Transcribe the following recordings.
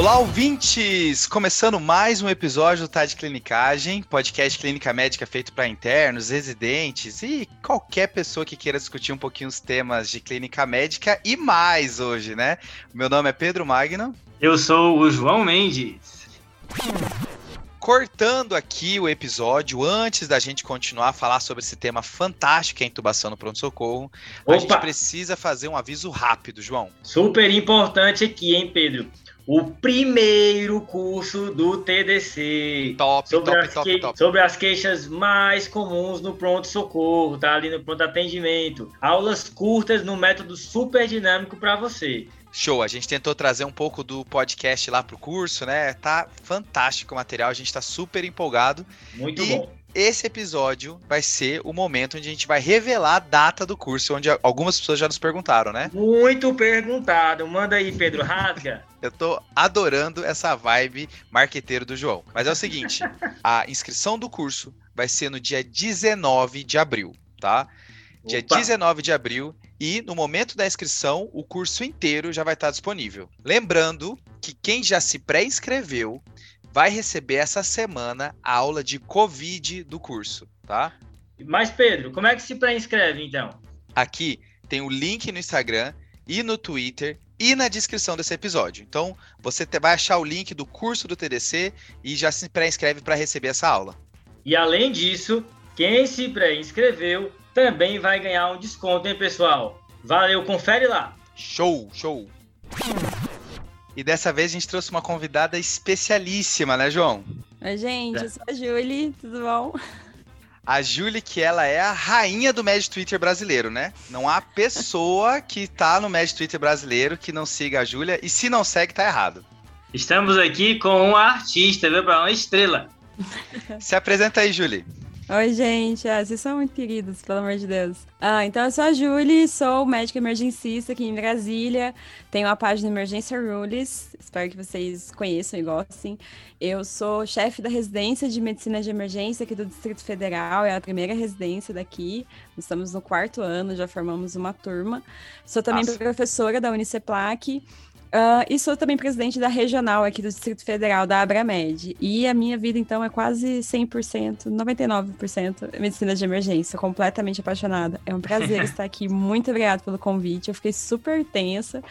Olá, ouvintes! Começando mais um episódio do Tá de Clinicagem, podcast clínica médica feito para internos, residentes e qualquer pessoa que queira discutir um pouquinho os temas de clínica médica e mais hoje, né? Meu nome é Pedro Magno. Eu sou o João Mendes. Cortando aqui o episódio, antes da gente continuar a falar sobre esse tema fantástico que é a intubação no pronto-socorro, a gente precisa fazer um aviso rápido, João. Super importante aqui, hein, Pedro? O primeiro curso do TDC. Top, sobre top, as top, top. Sobre as queixas mais comuns no pronto-socorro, tá? Ali no pronto atendimento. Aulas curtas no método super dinâmico para você. Show, a gente tentou trazer um pouco do podcast lá pro curso, né? Tá fantástico o material, a gente tá super empolgado. Muito e bom esse episódio vai ser o momento onde a gente vai revelar a data do curso, onde algumas pessoas já nos perguntaram, né? Muito perguntado. Manda aí, Pedro, rasga. Eu tô adorando essa vibe marqueteiro do João. Mas é o seguinte, a inscrição do curso vai ser no dia 19 de abril, tá? Dia Opa. 19 de abril e no momento da inscrição, o curso inteiro já vai estar disponível. Lembrando que quem já se pré-inscreveu vai receber essa semana a aula de Covid do curso, tá? Mas, Pedro, como é que se pré-inscreve, então? Aqui tem o link no Instagram e no Twitter e na descrição desse episódio. Então, você vai achar o link do curso do TDC e já se pré-inscreve para receber essa aula. E além disso, quem se pré-inscreveu também vai ganhar um desconto, hein, pessoal? Valeu, confere lá. Show, show. E dessa vez a gente trouxe uma convidada especialíssima, né, João? Oi, gente, eu sou a Julie, tudo bom? A Julie, que ela é a rainha do Mad Twitter brasileiro, né? Não há pessoa que tá no Mad Twitter brasileiro que não siga a Júlia, e se não segue, tá errado. Estamos aqui com uma artista, viu? Para uma estrela. Se apresenta aí, Julie. Oi, gente. Ah, vocês são muito queridos, pelo amor de Deus. Ah, então eu sou a Julie, sou médica emergencista aqui em Brasília. Tenho a página Emergência Rules. Espero que vocês conheçam e gostem. Eu sou chefe da residência de medicina de emergência aqui do Distrito Federal. É a primeira residência daqui. Estamos no quarto ano, já formamos uma turma. Sou também Nossa. professora da Uniceplac. Uh, e sou também presidente da regional aqui do Distrito Federal, da Abramed. E a minha vida, então, é quase 100%, 99% medicina de emergência, completamente apaixonada. É um prazer estar aqui. Muito obrigada pelo convite. Eu fiquei super tensa.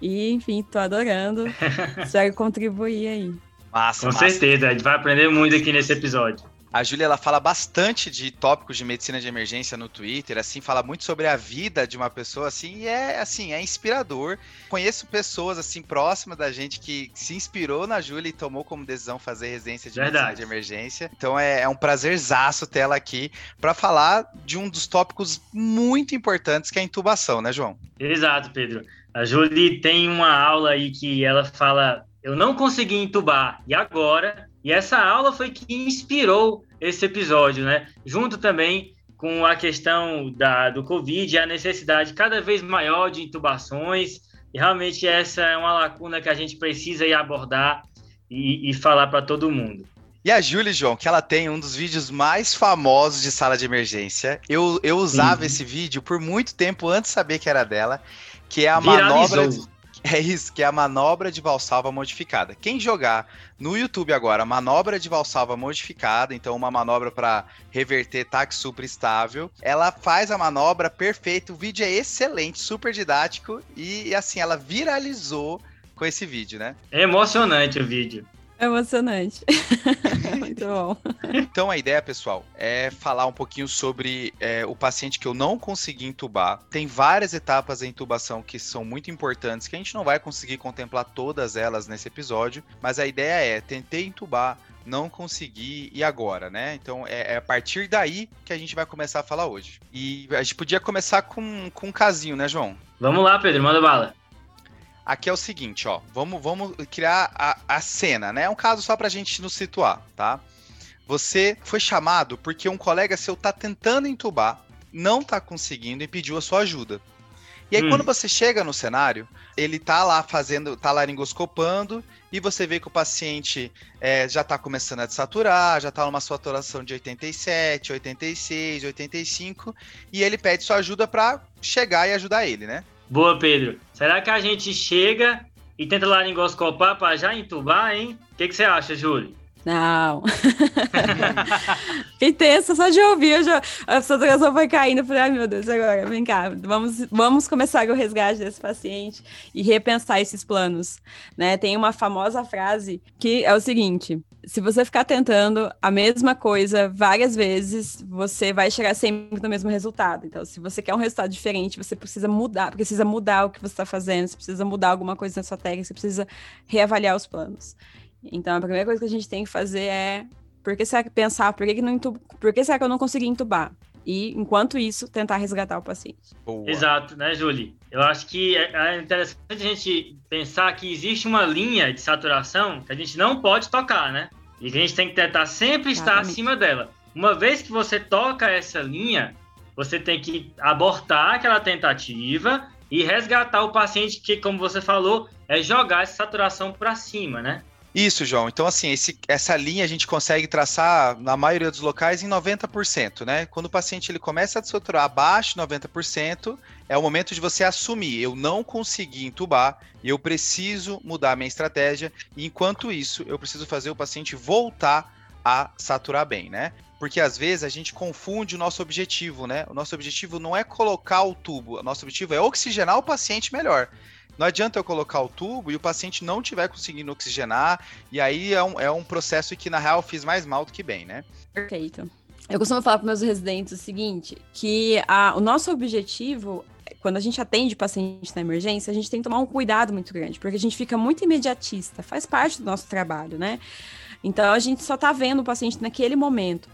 E, enfim, tô adorando. Espero contribuir aí. Massa, Com massa. certeza, a gente vai aprender muito aqui nesse episódio. A Júlia ela fala bastante de tópicos de medicina de emergência no Twitter, assim, fala muito sobre a vida de uma pessoa, assim, e é assim, é inspirador. Conheço pessoas assim próximas da gente que se inspirou na Júlia e tomou como decisão fazer residência de Verdade. medicina de emergência. Então é, é um prazerzaço ter ela aqui para falar de um dos tópicos muito importantes que é a intubação, né, João? Exato, Pedro. A Júlia tem uma aula aí que ela fala eu não consegui entubar, e agora? E essa aula foi que inspirou esse episódio, né? Junto também com a questão da, do Covid e a necessidade cada vez maior de intubações. E realmente essa é uma lacuna que a gente precisa ir abordar e, e falar para todo mundo. E a Júlia, João, que ela tem um dos vídeos mais famosos de sala de emergência. Eu, eu usava uhum. esse vídeo por muito tempo antes de saber que era dela, que é a Viralizou. manobra é isso, que é a manobra de valsalva modificada. Quem jogar no YouTube agora, manobra de valsalva modificada, então uma manobra para reverter táxi super estável, ela faz a manobra perfeita, o vídeo é excelente, super didático e assim, ela viralizou com esse vídeo, né? É emocionante o vídeo. É emocionante. Muito bom. Então a ideia, pessoal, é falar um pouquinho sobre é, o paciente que eu não consegui intubar. Tem várias etapas da intubação que são muito importantes, que a gente não vai conseguir contemplar todas elas nesse episódio, mas a ideia é tentei intubar, não consegui e agora, né? Então é, é, a partir daí que a gente vai começar a falar hoje. E a gente podia começar com, com um casinho, né, João? Vamos lá, Pedro, manda bala. Aqui é o seguinte, ó. Vamos, vamos criar a, a cena, né? É um caso só pra gente nos situar, tá? Você foi chamado porque um colega seu tá tentando entubar, não tá conseguindo e pediu a sua ajuda. E aí, hum. quando você chega no cenário, ele tá lá fazendo, tá laringoscopando, e você vê que o paciente é, já tá começando a desaturar, já tá numa saturação de 87, 86, 85, e ele pede sua ajuda para chegar e ajudar ele, né? Boa, Pedro. Será que a gente chega e tenta laringoscopar para já entubar, hein? O que, que você acha, Júlio? Não. Fiquei só de ouvir. Já, a saturação foi caindo. Eu falei, ai meu Deus, agora, vem cá. Vamos, vamos começar o resgate desse paciente e repensar esses planos. Né? Tem uma famosa frase que é o seguinte: se você ficar tentando a mesma coisa várias vezes, você vai chegar sempre no mesmo resultado. Então, se você quer um resultado diferente, você precisa mudar, precisa mudar o que você está fazendo, você precisa mudar alguma coisa na sua técnica, você precisa reavaliar os planos. Então, a primeira coisa que a gente tem que fazer é por que será que pensar, por que, que não por que será que eu não consegui entubar? E, enquanto isso, tentar resgatar o paciente. Boa. Exato, né, Julie? Eu acho que é, é interessante a gente pensar que existe uma linha de saturação que a gente não pode tocar, né? E que a gente tem que tentar sempre estar Exatamente. acima dela. Uma vez que você toca essa linha, você tem que abortar aquela tentativa e resgatar o paciente que, como você falou, é jogar essa saturação para cima, né? Isso, João. Então, assim, esse, essa linha a gente consegue traçar, na maioria dos locais, em 90%, né? Quando o paciente ele começa a saturar abaixo de 90%, é o momento de você assumir, eu não consegui entubar, eu preciso mudar a minha estratégia, e enquanto isso, eu preciso fazer o paciente voltar a saturar bem, né? Porque às vezes a gente confunde o nosso objetivo, né? O nosso objetivo não é colocar o tubo, o nosso objetivo é oxigenar o paciente melhor. Não adianta eu colocar o tubo e o paciente não estiver conseguindo oxigenar, e aí é um, é um processo que, na real, fiz mais mal do que bem, né? Perfeito. Eu costumo falar para meus residentes o seguinte, que a, o nosso objetivo quando a gente atende paciente na emergência, a gente tem que tomar um cuidado muito grande, porque a gente fica muito imediatista, faz parte do nosso trabalho, né? Então a gente só tá vendo o paciente naquele momento.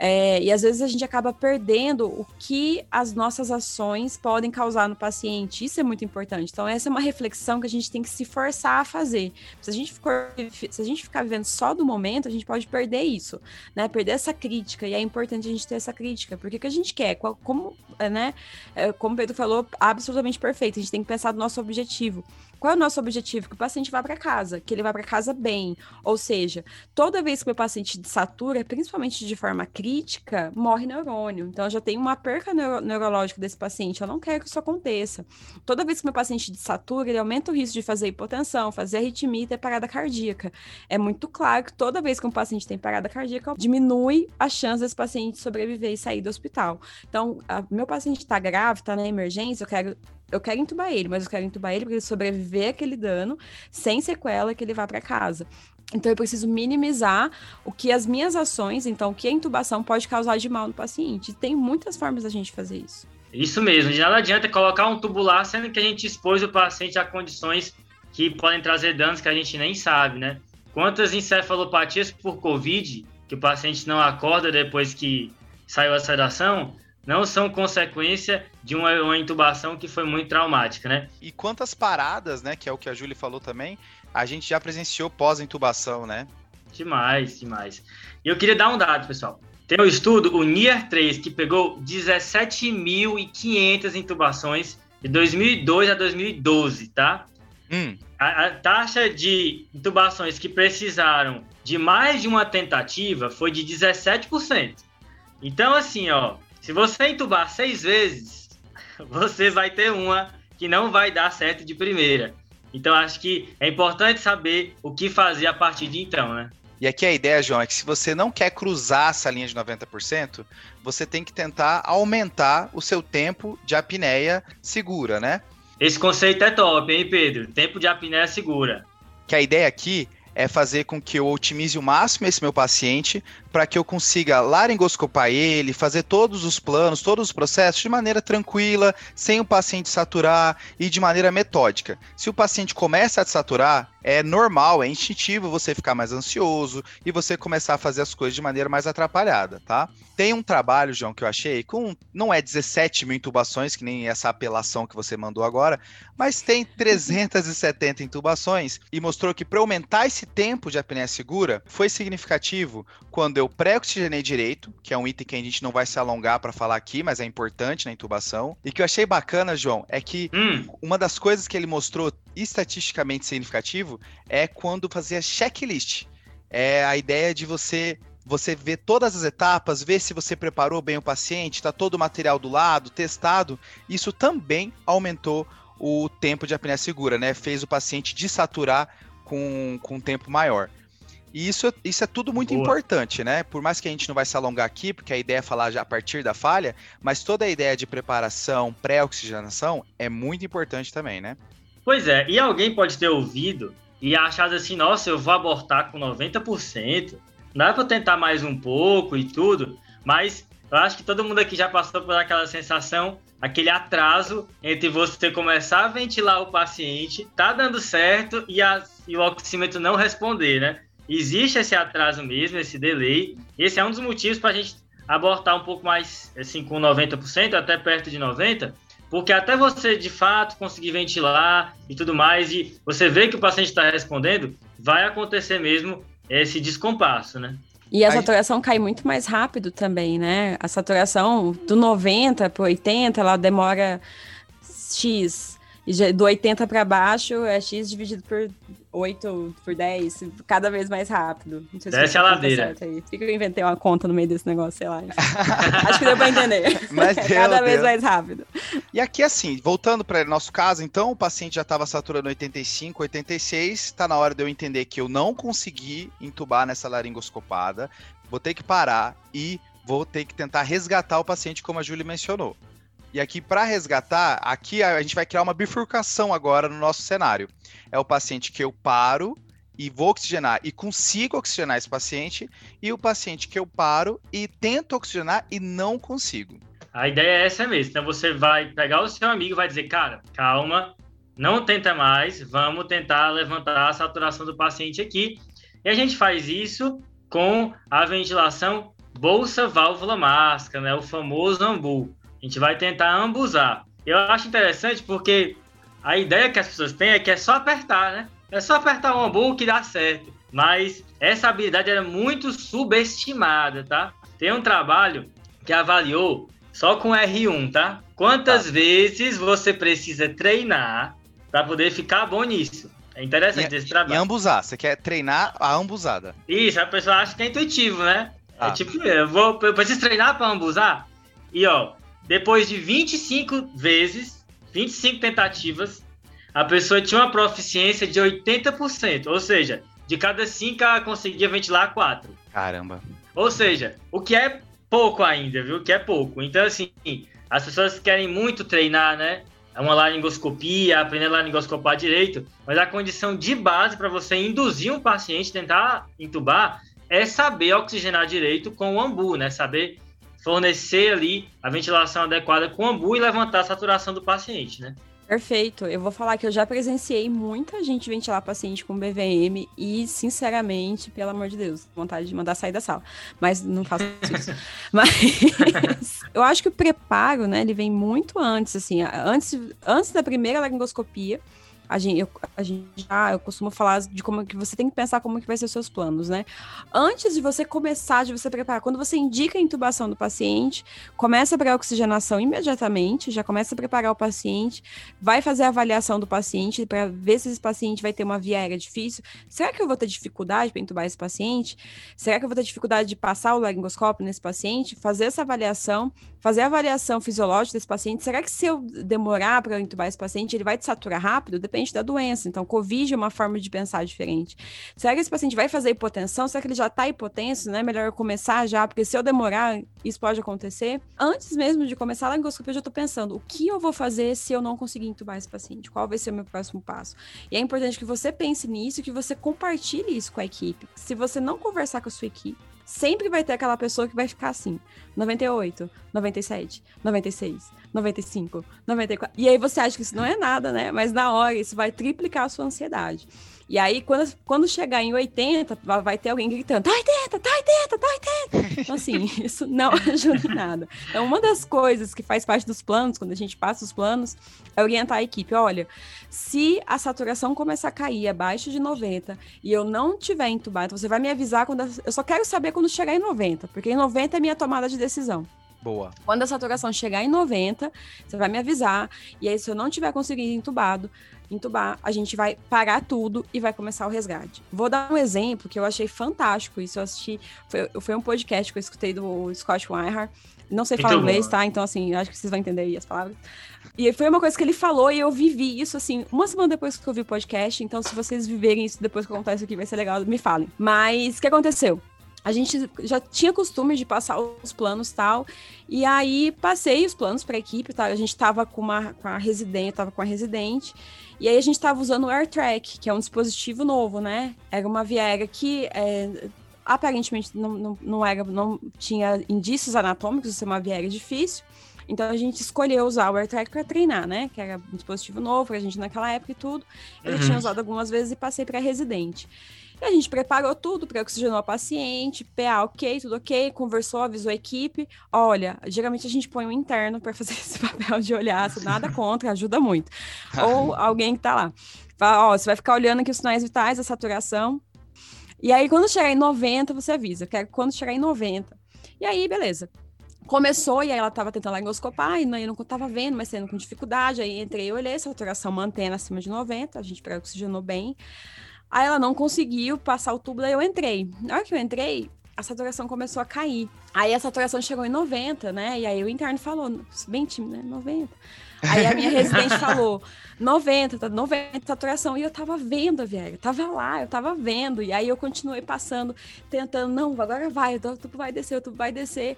É, e às vezes a gente acaba perdendo o que as nossas ações podem causar no paciente. Isso é muito importante. Então, essa é uma reflexão que a gente tem que se forçar a fazer. Se a gente, for, se a gente ficar vivendo só do momento, a gente pode perder isso, né? Perder essa crítica. E é importante a gente ter essa crítica. Porque o que a gente quer? Qual, como, é, né? É, como o Pedro falou, absolutamente perfeito. A gente tem que pensar no nosso objetivo. Qual é o nosso objetivo? Que o paciente vá para casa, que ele vá para casa bem. Ou seja, toda vez que o paciente satura, principalmente de forma crítica, morre neurônio. Então, eu já tenho uma perca neuro neurológica desse paciente. Eu não quero que isso aconteça. Toda vez que meu paciente satura, ele aumenta o risco de fazer hipotensão, fazer arritmia e ter parada cardíaca. É muito claro que toda vez que um paciente tem parada cardíaca, diminui a chance desse paciente sobreviver e sair do hospital. Então, a, meu paciente está grave, está na emergência, eu quero eu quero entubar ele, mas eu quero entubar ele para ele sobreviver aquele dano sem sequela que ele vá para casa. Então eu preciso minimizar o que as minhas ações, então o que a intubação pode causar de mal no paciente. Tem muitas formas da gente fazer isso. Isso mesmo, de nada adianta colocar um tubular sendo que a gente expôs o paciente a condições que podem trazer danos que a gente nem sabe, né? Quantas encefalopatias por Covid que o paciente não acorda depois que saiu a sedação, não são consequência de uma, uma, intubação que foi muito traumática, né? E quantas paradas, né, que é o que a Júlia falou também, a gente já presenciou pós-intubação, né? Demais, demais. E eu queria dar um dado, pessoal. Tem um estudo, o NIR 3, que pegou 17.500 intubações de 2002 a 2012, tá? Hum. A, a taxa de intubações que precisaram de mais de uma tentativa foi de 17%. Então, assim, ó, se você entubar seis vezes, você vai ter uma que não vai dar certo de primeira. Então, acho que é importante saber o que fazer a partir de então, né? E aqui a ideia, João, é que se você não quer cruzar essa linha de 90%, você tem que tentar aumentar o seu tempo de apneia segura, né? Esse conceito é top, hein, Pedro? Tempo de apneia segura. Que a ideia aqui é fazer com que eu otimize o máximo esse meu paciente para que eu consiga laringoscopar ele, fazer todos os planos, todos os processos de maneira tranquila, sem o paciente saturar e de maneira metódica. Se o paciente começa a saturar, é normal, é instintivo você ficar mais ansioso e você começar a fazer as coisas de maneira mais atrapalhada, tá? Tem um trabalho, João, que eu achei, com não é 17 mil intubações, que nem essa apelação que você mandou agora, mas tem 370 intubações e mostrou que para aumentar esse tempo de apneia segura foi significativo quando eu pré-oxigenei direito, que é um item que a gente não vai se alongar para falar aqui, mas é importante na intubação. E que eu achei bacana, João, é que hum. uma das coisas que ele mostrou estatisticamente significativo é quando fazia checklist. É a ideia de você você ver todas as etapas, ver se você preparou bem o paciente, está todo o material do lado, testado. Isso também aumentou o tempo de apneia segura, né? Fez o paciente desaturar com, com um tempo maior. E isso, isso é tudo muito Boa. importante, né? Por mais que a gente não vai se alongar aqui, porque a ideia é falar já a partir da falha, mas toda a ideia de preparação, pré-oxigenação é muito importante também, né? Pois é, e alguém pode ter ouvido e achado assim, nossa, eu vou abortar com 90%, dá para tentar mais um pouco e tudo, mas eu acho que todo mundo aqui já passou por aquela sensação, aquele atraso entre você começar a ventilar o paciente, tá dando certo e, a, e o oxímetro não responder, né? Existe esse atraso mesmo, esse delay. Esse é um dos motivos para a gente abortar um pouco mais, assim, com 90%, até perto de 90%, porque até você de fato conseguir ventilar e tudo mais, e você vê que o paciente está respondendo, vai acontecer mesmo esse descompasso, né? E a saturação cai muito mais rápido também, né? A saturação do 90 para 80, ela demora X. E do 80 para baixo é X dividido por 8 por 10, cada vez mais rápido. Não sei se Desce a ladeira. Aí. Fica que eu inventei uma conta no meio desse negócio, sei lá. Acho que deu para entender. Mas deu, cada vez mais rápido. E aqui, assim, voltando para nosso caso, então, o paciente já estava saturando 85, 86, está na hora de eu entender que eu não consegui entubar nessa laringoscopada, vou ter que parar e vou ter que tentar resgatar o paciente, como a Júlia mencionou. E aqui, para resgatar, aqui a gente vai criar uma bifurcação agora no nosso cenário. É o paciente que eu paro e vou oxigenar e consigo oxigenar esse paciente, e o paciente que eu paro e tento oxigenar e não consigo. A ideia é essa mesmo. Então você vai pegar o seu amigo e vai dizer, cara, calma, não tenta mais, vamos tentar levantar a saturação do paciente aqui. E a gente faz isso com a ventilação bolsa válvula máscara, né? O famoso AMBU. A gente vai tentar ambusar. Eu acho interessante porque a ideia que as pessoas têm é que é só apertar, né? É só apertar o ambu que dá certo. Mas essa habilidade era muito subestimada, tá? Tem um trabalho que avaliou só com R1, tá? Quantas tá. vezes você precisa treinar para poder ficar bom nisso? É interessante e, esse trabalho. E ambusar, você quer treinar a ambusada. Isso, a pessoa acha que é intuitivo, né? É tipo, eu, vou, eu preciso treinar para ambusar? E ó, depois de 25 vezes, 25 tentativas, a pessoa tinha uma proficiência de 80%. Ou seja, de cada 5 ela conseguia ventilar 4. Caramba. Ou seja, o que é pouco ainda, viu? O que é pouco. Então, assim, as pessoas querem muito treinar, né? Uma laringoscopia, aprender a laringoscopar direito, mas a condição de base para você induzir um paciente, tentar entubar, é saber oxigenar direito com o ambu, né? Saber fornecer ali a ventilação adequada com ambu e levantar a saturação do paciente, né? Perfeito. Eu vou falar que eu já presenciei muita gente ventilar paciente com BVM e, sinceramente, pelo amor de Deus, vontade de mandar sair da sala. Mas não faço isso. Mas eu acho que o preparo, né, ele vem muito antes, assim, antes, antes da primeira laringoscopia a gente, eu, a gente já, eu costumo falar de como que você tem que pensar como que vai ser os seus planos, né? Antes de você começar, de você preparar, quando você indica a intubação do paciente, começa a oxigenação imediatamente, já começa a preparar o paciente, vai fazer a avaliação do paciente para ver se esse paciente vai ter uma via aérea difícil. Será que eu vou ter dificuldade para intubar esse paciente? Será que eu vou ter dificuldade de passar o laringoscópio nesse paciente? Fazer essa avaliação, fazer a avaliação fisiológica desse paciente. Será que se eu demorar para intubar esse paciente, ele vai desaturar rápido? Depende depende da doença. Então, Covid é uma forma de pensar diferente. Será que esse paciente vai fazer hipotensão? Será que ele já está hipotenso, né? Melhor eu começar já, porque se eu demorar, isso pode acontecer. Antes mesmo de começar a laringoscopia, eu já estou pensando, o que eu vou fazer se eu não conseguir entubar esse paciente? Qual vai ser o meu próximo passo? E é importante que você pense nisso, que você compartilhe isso com a equipe. Se você não conversar com a sua equipe, sempre vai ter aquela pessoa que vai ficar assim: 98, 97, 96, 95, 94. E aí você acha que isso não é nada, né? Mas na hora isso vai triplicar a sua ansiedade. E aí, quando, quando chegar em 80, vai ter alguém gritando: tá 80, tá 80, tá 80. Então, assim, isso não ajuda em nada. Então, uma das coisas que faz parte dos planos, quando a gente passa os planos, é orientar a equipe: olha, se a saturação começar a cair abaixo de 90 e eu não tiver entubado, você vai me avisar quando. Eu só quero saber quando chegar em 90, porque em 90 é minha tomada de decisão. Boa. Quando a saturação chegar em 90, você vai me avisar. E aí, se eu não tiver conseguido entubado, entubar, a gente vai parar tudo e vai começar o resgate. Vou dar um exemplo que eu achei fantástico. Isso eu assisti. Foi, foi um podcast que eu escutei do Scott Weinhardt. Não sei falar inglês, tá? Então, assim, acho que vocês vão entender aí as palavras. E foi uma coisa que ele falou e eu vivi isso, assim, uma semana depois que eu vi o podcast. Então, se vocês viverem isso depois que eu contar isso aqui, vai ser legal, me falem. Mas, o que aconteceu? A gente já tinha costume de passar os planos tal. E aí passei os planos para a equipe, tá? A gente estava com uma com a residente, tava com a residente. E aí a gente estava usando o AirTrack, que é um dispositivo novo, né? Era uma viega que é, aparentemente não, não, não, era, não tinha indícios anatômicos de ser uma viega difícil. Então a gente escolheu usar o AirTrack para treinar, né? Que era um dispositivo novo pra gente naquela época e tudo. Eu uhum. tinha usado algumas vezes e passei para residente. E a gente preparou tudo para oxigenou a paciente, PA ok, tudo ok, conversou, avisou a equipe. Olha, geralmente a gente põe um interno para fazer esse papel de olhar, nada contra, ajuda muito. Ou alguém que tá lá. Fala, ó, você vai ficar olhando aqui os sinais vitais, a saturação. E aí, quando chegar em 90, você avisa. Quero quando chegar em 90. E aí, beleza começou e aí ela tava tentando laringoscopar e não, eu não tava vendo, mas tendo com dificuldade. Aí entrei, olhei, essa saturação mantendo acima de 90, a gente pré-oxigenou bem. Aí ela não conseguiu passar o tubo, daí eu entrei. Na hora que eu entrei, a saturação começou a cair. Aí a saturação chegou em 90, né? E aí o interno falou, bem tímido, né? 90. Aí a minha residente falou, 90, tá 90 saturação. E eu tava vendo a Viega, tava lá, eu tava vendo. E aí eu continuei passando, tentando, não, agora vai, o tubo vai descer, o tubo vai descer.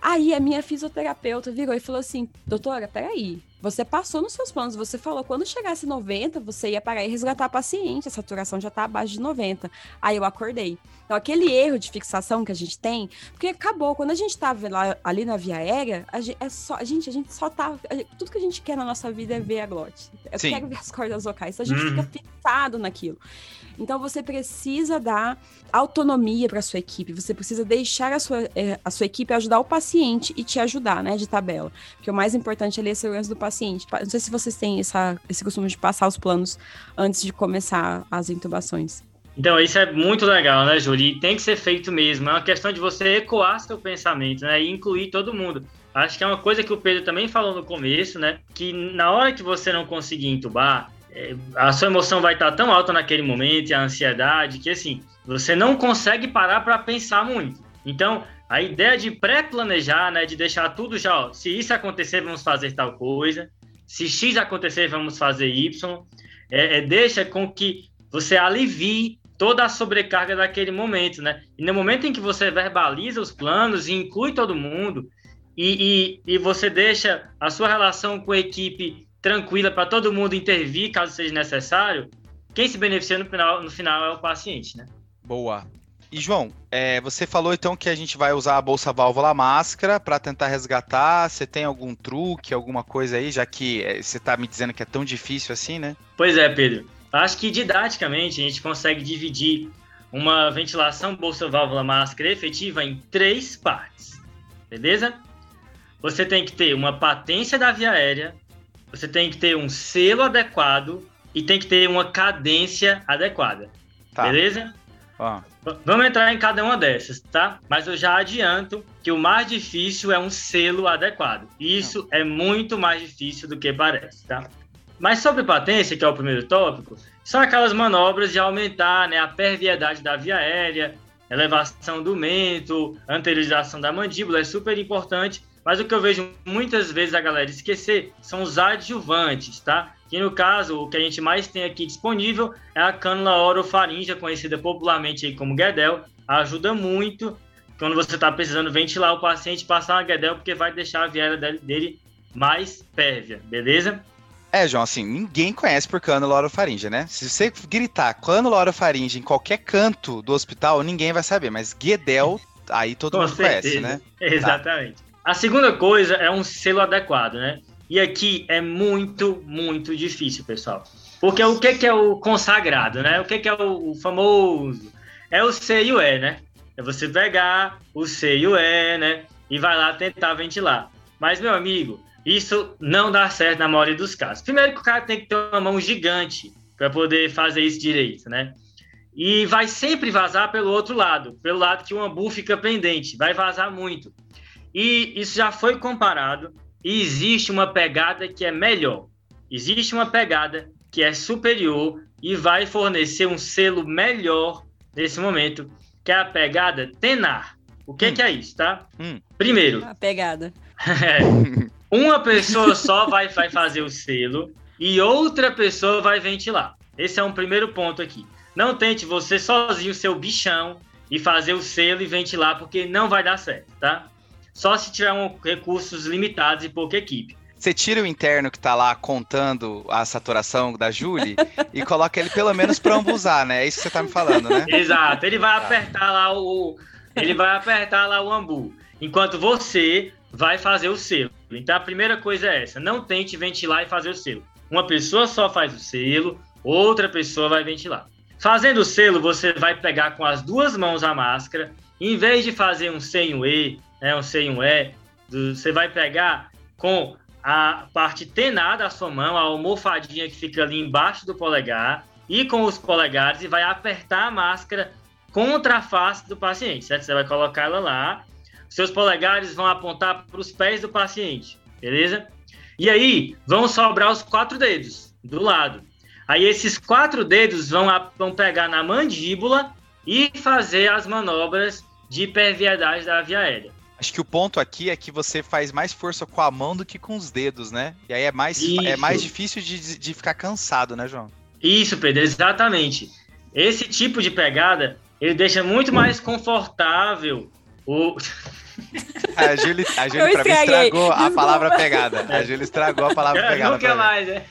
Aí a minha fisioterapeuta virou e falou assim, doutora, peraí, você passou nos seus planos, você falou quando chegasse 90, você ia parar e resgatar a paciente, a saturação já tá abaixo de 90. Aí eu acordei. Então, aquele erro de fixação que a gente tem, porque acabou, quando a gente tava lá, ali na via aérea, a gente, é só, a gente, a gente só tá. Tudo que a gente quer na nossa vida é ver a glote. Eu Sim. quero ver as cordas vocais. Então a gente uhum. fica fixado naquilo. Então você precisa dar autonomia para sua equipe, você precisa deixar a sua, é, a sua equipe ajudar o paciente e te ajudar, né, de tabela. Porque o mais importante ali é a segurança do paciente. Não sei se vocês têm essa, esse costume de passar os planos antes de começar as intubações. Então, isso é muito legal, né, Júlia? tem que ser feito mesmo. É uma questão de você ecoar seu pensamento, né? E incluir todo mundo. Acho que é uma coisa que o Pedro também falou no começo, né? Que na hora que você não conseguir entubar, é, a sua emoção vai estar tão alta naquele momento, e a ansiedade, que assim, você não consegue parar para pensar muito. Então, a ideia de pré-planejar, né, de deixar tudo já, ó, se isso acontecer, vamos fazer tal coisa, se X acontecer, vamos fazer Y, é, é, deixa com que você alivie toda a sobrecarga daquele momento, né? E no momento em que você verbaliza os planos e inclui todo mundo, e, e, e você deixa a sua relação com a equipe tranquila para todo mundo intervir caso seja necessário, quem se beneficia no final, no final é o paciente, né? Boa. E João, é, você falou então que a gente vai usar a bolsa válvula máscara para tentar resgatar. Você tem algum truque, alguma coisa aí, já que é, você está me dizendo que é tão difícil assim, né? Pois é, Pedro. Acho que didaticamente a gente consegue dividir uma ventilação bolsa válvula máscara efetiva em três partes. Beleza? Você tem que ter uma patência da via aérea, você tem que ter um selo adequado e tem que ter uma cadência adequada. Tá. Beleza? Ah. Vamos entrar em cada uma dessas, tá? Mas eu já adianto que o mais difícil é um selo adequado. Isso é muito mais difícil do que parece, tá? Mas sobre patência, que é o primeiro tópico, são aquelas manobras de aumentar né, a perviedade da via aérea, elevação do mento, anteriorização da mandíbula, é super importante mas o que eu vejo muitas vezes a galera esquecer são os adjuvantes, tá? Que no caso, o que a gente mais tem aqui disponível é a cânula orofaríngea, conhecida popularmente como Guedel. Ajuda muito quando você está precisando ventilar o paciente, passar uma Guedel, porque vai deixar a viela dele mais pérvia, beleza? É, João, assim, ninguém conhece por cânula orofaringe, né? Se você gritar cânula orofaringe em qualquer canto do hospital, ninguém vai saber, mas Guedel, aí todo Com mundo certeza. conhece, né? Exatamente. Tá. A segunda coisa é um selo adequado, né? E aqui é muito, muito difícil, pessoal. Porque o que, que é o consagrado, né? O que, que é o, o famoso? É o C e o E, né? É você pegar o C e o E, né? E vai lá tentar ventilar. Mas, meu amigo, isso não dá certo na maioria dos casos. Primeiro que o cara tem que ter uma mão gigante para poder fazer isso direito, né? E vai sempre vazar pelo outro lado, pelo lado que o ambu fica pendente, vai vazar muito. E isso já foi comparado e existe uma pegada que é melhor. Existe uma pegada que é superior e vai fornecer um selo melhor nesse momento, que é a pegada Tenar. O que, hum. que é isso, tá? Hum. Primeiro. A pegada. uma pessoa só vai, vai fazer o selo e outra pessoa vai ventilar. Esse é um primeiro ponto aqui. Não tente você sozinho, seu bichão, e fazer o selo e ventilar, porque não vai dar certo, tá? Só se tiver um, recursos limitados e pouca equipe. Você tira o interno que tá lá contando a saturação da Julie e coloca ele pelo menos para ambusar, né? É isso que você tá me falando, né? Exato. Ele vai tá. apertar lá o. Ele vai apertar lá o ambu. Enquanto você vai fazer o selo. Então a primeira coisa é essa: não tente ventilar e fazer o selo. Uma pessoa só faz o selo, outra pessoa vai ventilar. Fazendo o selo, você vai pegar com as duas mãos a máscara. Em vez de fazer um e um E, né, um C e um E, você vai pegar com a parte tenada da sua mão, a almofadinha que fica ali embaixo do polegar, e com os polegares e vai apertar a máscara contra a face do paciente, certo? Você vai colocar ela lá, seus polegares vão apontar para os pés do paciente, beleza? E aí vão sobrar os quatro dedos do lado. Aí esses quatro dedos vão, vão pegar na mandíbula e fazer as manobras de perviedade da via aérea. Acho que o ponto aqui é que você faz mais força com a mão do que com os dedos, né? E aí é mais, é mais difícil de, de ficar cansado, né, João? Isso, Pedro, exatamente. Esse tipo de pegada, ele deixa muito mais confortável o... A Júlia, a Júlia pra mim estragou a palavra pegada. A Júlia estragou a palavra pegada. Nunca mais, né?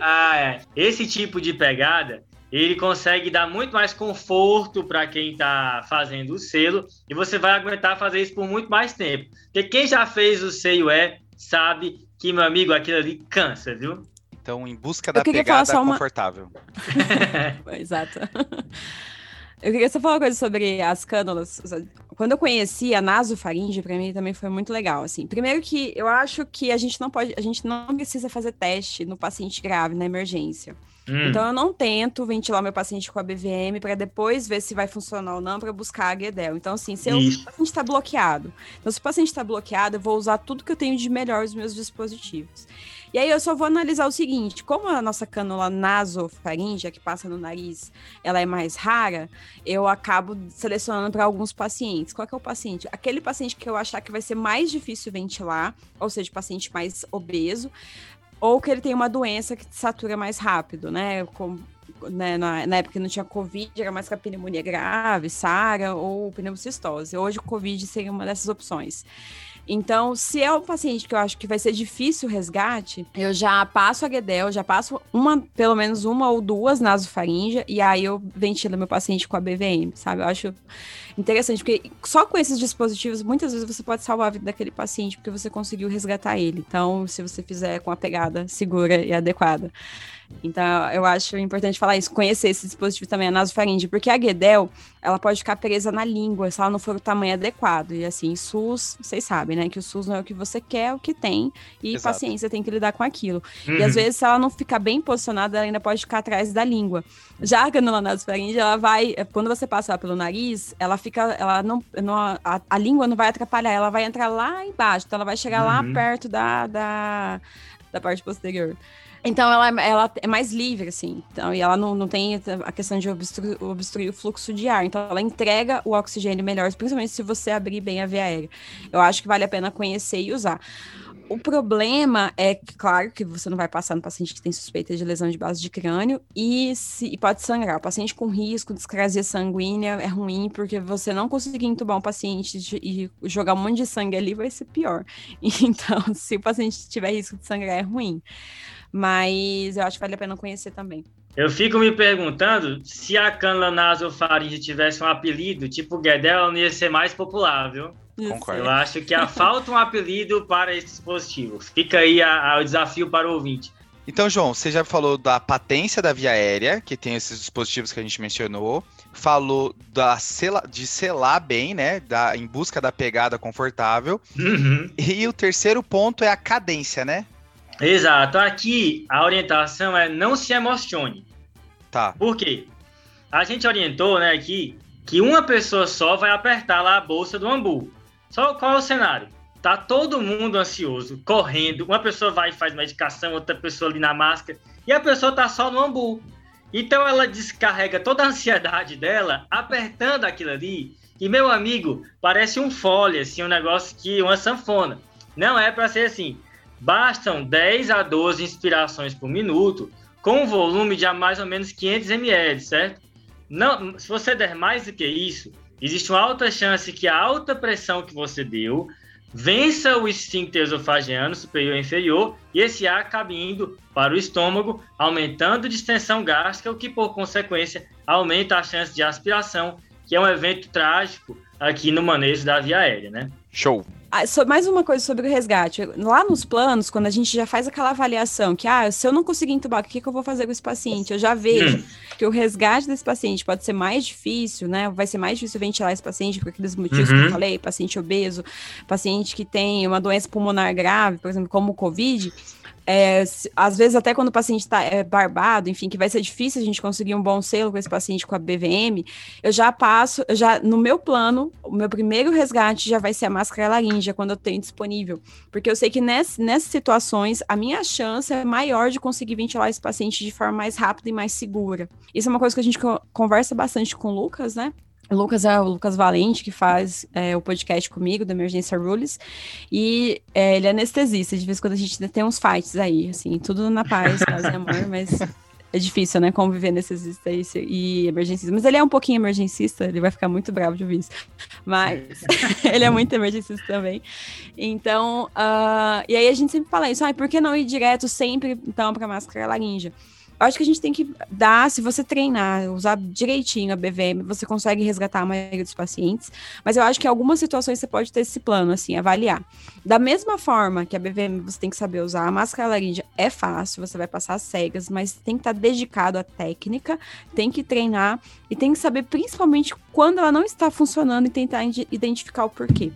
Ah, é. Esse tipo de pegada, ele consegue dar muito mais conforto para quem está fazendo o selo e você vai aguentar fazer isso por muito mais tempo. Porque quem já fez o seio é sabe que, meu amigo, aquilo ali cansa, viu? Então, em busca da pegada uma... confortável. Exato. Eu queria só falar uma coisa sobre as cânulas. Quando eu conheci a nasofaringe, para mim também foi muito legal, assim. Primeiro que eu acho que a gente não pode, a gente não precisa fazer teste no paciente grave na emergência. Hum. Então eu não tento ventilar meu paciente com a BVM para depois ver se vai funcionar ou não para buscar a Guedel. Então assim, se o paciente está bloqueado, então se o paciente está bloqueado, eu vou usar tudo que eu tenho de melhor nos meus dispositivos. E aí eu só vou analisar o seguinte: como a nossa cânula nasofaríngea, que passa no nariz, ela é mais rara, eu acabo selecionando para alguns pacientes. Qual que é o paciente? Aquele paciente que eu achar que vai ser mais difícil ventilar, ou seja, paciente mais obeso, ou que ele tem uma doença que satura mais rápido, né? Como, né, na, na, época que não tinha Covid, era mais que a pneumonia grave, SARA ou pneumocistose. Hoje o Covid seria uma dessas opções. Então, se é um paciente que eu acho que vai ser difícil o resgate, eu já passo a Guedel, já passo uma, pelo menos uma ou duas nasofaringe, e aí eu ventilo meu paciente com a BVM, sabe? Eu acho interessante, porque só com esses dispositivos, muitas vezes você pode salvar a vida daquele paciente, porque você conseguiu resgatar ele. Então, se você fizer com a pegada segura e adequada. Então, eu acho importante falar isso, conhecer esse dispositivo também, a nasofaringe, porque a Guedel, ela pode ficar presa na língua se ela não for o tamanho adequado. E assim, SUS, vocês sabem, né, que o SUS não é o que você quer, é o que tem, e Exato. paciência tem que lidar com aquilo. Uhum. E às vezes, se ela não ficar bem posicionada, ela ainda pode ficar atrás da língua. Já a canula nasofaringe, ela vai, quando você passar pelo nariz, ela fica, ela não, não a, a, língua não vai atrapalhar, ela vai entrar lá embaixo, então ela vai chegar uhum. lá perto da, da, da parte posterior. Então ela, ela é mais livre, assim. Então, e ela não, não tem a questão de obstruir, obstruir o fluxo de ar. Então ela entrega o oxigênio melhor, principalmente se você abrir bem a via aérea. Eu acho que vale a pena conhecer e usar. O problema é que, claro, que você não vai passar no paciente que tem suspeita de lesão de base de crânio e, se, e pode sangrar. O paciente com risco de discrasia sanguínea é ruim, porque você não conseguir entubar um paciente e jogar um monte de sangue ali vai ser pior. Então, se o paciente tiver risco de sangrar, é ruim. Mas eu acho que vale a pena conhecer também. Eu fico me perguntando se a cânula nasofaringe tivesse um apelido, tipo Guedel, não ia ser mais popular, viu? Concordo. Eu acho que falta um apelido para esse dispositivo. Fica aí a, a, o desafio para o ouvinte. Então, João, você já falou da patência da via aérea, que tem esses dispositivos que a gente mencionou. Falou da sela, de selar bem, né? Da, em busca da pegada confortável. Uhum. E o terceiro ponto é a cadência, né? Exato. Aqui a orientação é não se emocione. Tá. Por quê? A gente orientou, né, aqui, que uma pessoa só vai apertar lá a bolsa do ambu. Só qual é o cenário? tá todo mundo ansioso, correndo. Uma pessoa vai e faz medicação, outra pessoa ali na máscara, e a pessoa tá só no ambu. Então ela descarrega toda a ansiedade dela apertando aquilo ali. E meu amigo, parece um fole, assim, um negócio que uma sanfona. Não é para ser assim. Bastam 10 a 12 inspirações por minuto, com um volume de mais ou menos 500 ml, certo? Não, se você der mais do que isso, existe uma alta chance que a alta pressão que você deu vença o esfíncter esofagiano superior e inferior e esse ar acabe indo para o estômago, aumentando a distensão gástrica, o que por consequência aumenta a chance de aspiração, que é um evento trágico aqui no manejo da via aérea, né? Show. Ah, mais uma coisa sobre o resgate. Lá nos planos, quando a gente já faz aquela avaliação, que ah, se eu não conseguir entubar, o que, que eu vou fazer com esse paciente? Eu já vejo hum. que o resgate desse paciente pode ser mais difícil, né? Vai ser mais difícil ventilar esse paciente por aqueles motivos uhum. que eu uhum. falei, paciente obeso, paciente que tem uma doença pulmonar grave, por exemplo, como o Covid. É, às vezes, até quando o paciente está é, barbado, enfim, que vai ser difícil a gente conseguir um bom selo com esse paciente com a BVM, eu já passo, eu já no meu plano, o meu primeiro resgate já vai ser a máscara laríngea quando eu tenho disponível. Porque eu sei que ness, nessas situações, a minha chance é maior de conseguir ventilar esse paciente de forma mais rápida e mais segura. Isso é uma coisa que a gente conversa bastante com o Lucas, né? O Lucas é o Lucas Valente, que faz é, o podcast comigo, da Emergência Rules, e é, ele é anestesista, de vez em quando a gente tem uns fights aí, assim, tudo na paz, paz e amor, mas é difícil, né, conviver anestesista e, e emergencista. Mas ele é um pouquinho emergencista, ele vai ficar muito bravo de ouvir isso. Mas ele é muito emergencista também. Então, uh, e aí a gente sempre fala isso, ah, por que não ir direto sempre, então, pra máscara laringe? Eu acho que a gente tem que dar, se você treinar, usar direitinho a BVM, você consegue resgatar a maioria dos pacientes. Mas eu acho que em algumas situações você pode ter esse plano, assim, avaliar. Da mesma forma que a BVM você tem que saber usar, a máscara laríngea é fácil, você vai passar cegas, mas tem que estar dedicado à técnica, tem que treinar e tem que saber principalmente quando ela não está funcionando e tentar identificar o porquê.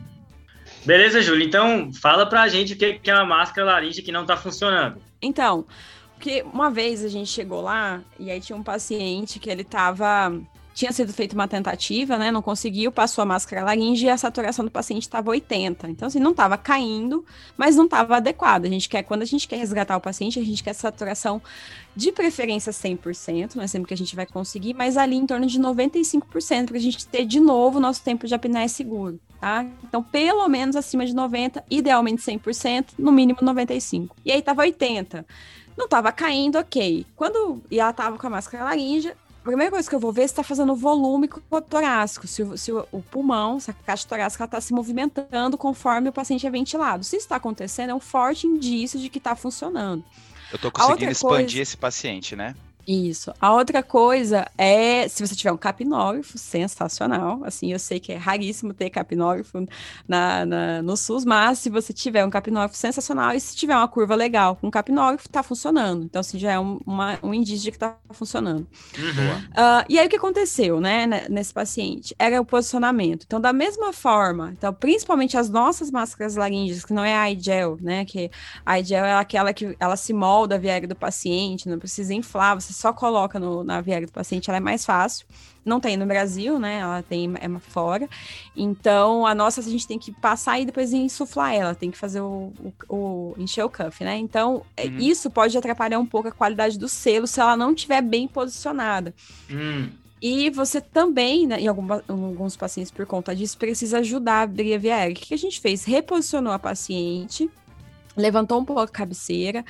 Beleza, Júlio. Então, fala pra gente o que é uma máscara laríngea que não está funcionando. Então, porque uma vez a gente chegou lá e aí tinha um paciente que ele tava. Tinha sido feita uma tentativa, né? Não conseguiu, passou a máscara laringe e a saturação do paciente estava 80. Então, assim, não estava caindo, mas não estava adequado. A gente quer, quando a gente quer resgatar o paciente, a gente quer saturação de preferência 100%, não é sempre que a gente vai conseguir, mas ali em torno de 95%, para a gente ter de novo o nosso tempo de apneia seguro, tá? Então, pelo menos acima de 90%, idealmente 100%, no mínimo 95%. E aí estava 80%. Não tava caindo, ok. Quando e ela tava com a máscara laríngea, a primeira coisa que eu vou ver é se está fazendo volume torácico, se, se o, o, pulmão, se a caixa torácica está se movimentando conforme o paciente é ventilado. Se isso está acontecendo, é um forte indício de que está funcionando. Eu estou conseguindo expandir coisa... esse paciente, né? Isso. A outra coisa é, se você tiver um capnógrafo, sensacional. Assim, eu sei que é raríssimo ter capnógrafo na, na, no SUS, mas se você tiver um capnógrafo sensacional e se tiver uma curva legal com capnógrafo, tá funcionando. Então, assim, já é um, uma, um indício de que tá funcionando. Uhum. Uh, e aí, o que aconteceu, né, nesse paciente? Era o posicionamento. Então, da mesma forma, então, principalmente as nossas máscaras laríngeas, que não é a iGel, né, que a iGel é aquela que ela se molda a viária do paciente, não precisa inflar, você só coloca no, na viária do paciente, ela é mais fácil. Não tem no Brasil, né? Ela tem é fora. Então, a nossa a gente tem que passar e depois insuflar ela, tem que fazer o, o, o encher o cuff, né? Então, uhum. isso pode atrapalhar um pouco a qualidade do selo se ela não estiver bem posicionada. Uhum. E você também, né, em alguma, alguns pacientes, por conta disso, precisa ajudar a abrir a via aérea. O que a gente fez? Reposicionou a paciente, levantou um pouco a cabeceira,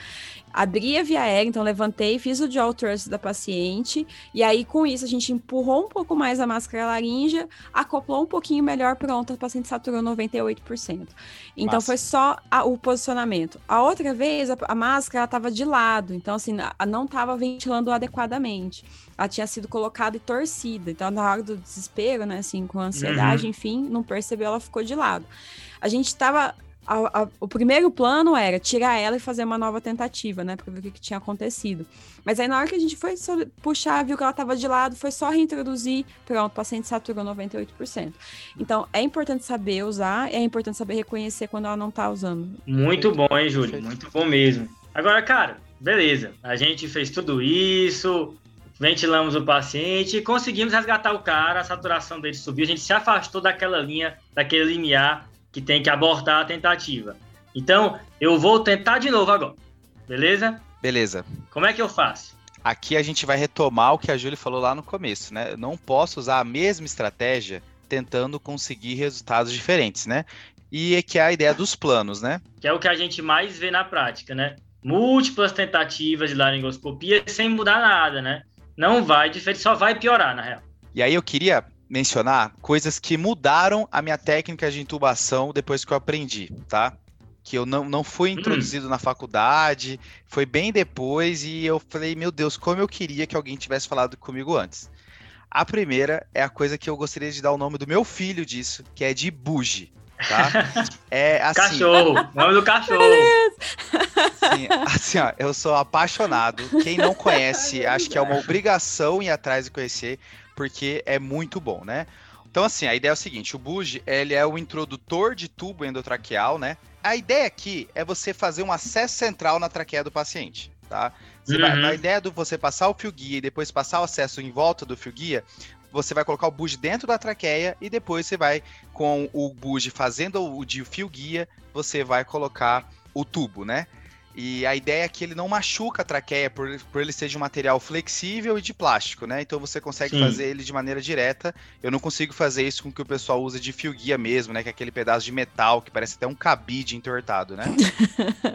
abri a via aérea, então levantei, fiz o jaw thrust da paciente, e aí com isso a gente empurrou um pouco mais a máscara laríngea, acoplou um pouquinho melhor, pronto, a paciente saturou 98%. Então foi só a, o posicionamento. A outra vez, a, a máscara estava de lado, então assim, a, não estava ventilando adequadamente. Ela tinha sido colocada e torcida, então na hora do desespero, né, assim, com ansiedade, uhum. enfim, não percebeu, ela ficou de lado. A gente estava a, a, o primeiro plano era tirar ela e fazer uma nova tentativa, né? Pra ver o que, que tinha acontecido. Mas aí, na hora que a gente foi puxar, viu que ela estava de lado, foi só reintroduzir. Pronto, o paciente saturou 98%. Então, é importante saber usar, é importante saber reconhecer quando ela não está usando. Muito bom, hein, Júlio? Muito bom mesmo. Agora, cara, beleza. A gente fez tudo isso, ventilamos o paciente, conseguimos resgatar o cara, a saturação dele subiu, a gente se afastou daquela linha, daquele limiar que tem que abortar a tentativa. Então, eu vou tentar de novo agora. Beleza? Beleza. Como é que eu faço? Aqui a gente vai retomar o que a Júlia falou lá no começo, né? Eu não posso usar a mesma estratégia tentando conseguir resultados diferentes, né? E é que é a ideia dos planos, né? Que é o que a gente mais vê na prática, né? Múltiplas tentativas de laringoscopia sem mudar nada, né? Não vai diferente, só vai piorar, na real. E aí eu queria mencionar coisas que mudaram a minha técnica de intubação depois que eu aprendi, tá? que eu não, não fui hum. introduzido hum. na faculdade, foi bem depois, e eu falei, meu Deus, como eu queria que alguém tivesse falado comigo antes. A primeira é a coisa que eu gostaria de dar o nome do meu filho disso, que é de Buge. Tá? É assim. Cachorro, nome do cachorro. Sim, assim, ó, eu sou apaixonado. Quem não conhece, acho que é uma obrigação ir atrás e conhecer, porque é muito bom, né? Então, assim, a ideia é o seguinte: o Buge, ele é o introdutor de tubo endotraqueal, né? A ideia aqui é você fazer um acesso central na traqueia do paciente, tá? Uhum. Vai, a ideia de você passar o fio guia e depois passar o acesso em volta do fio guia, você vai colocar o buge dentro da traqueia e depois você vai, com o buge fazendo o de fio guia, você vai colocar o tubo, né? E a ideia é que ele não machuca a traqueia por, por ele ser de um material flexível e de plástico, né? Então você consegue Sim. fazer ele de maneira direta. Eu não consigo fazer isso com o que o pessoal usa de fio guia mesmo, né? Que é aquele pedaço de metal que parece até um cabide entortado, né?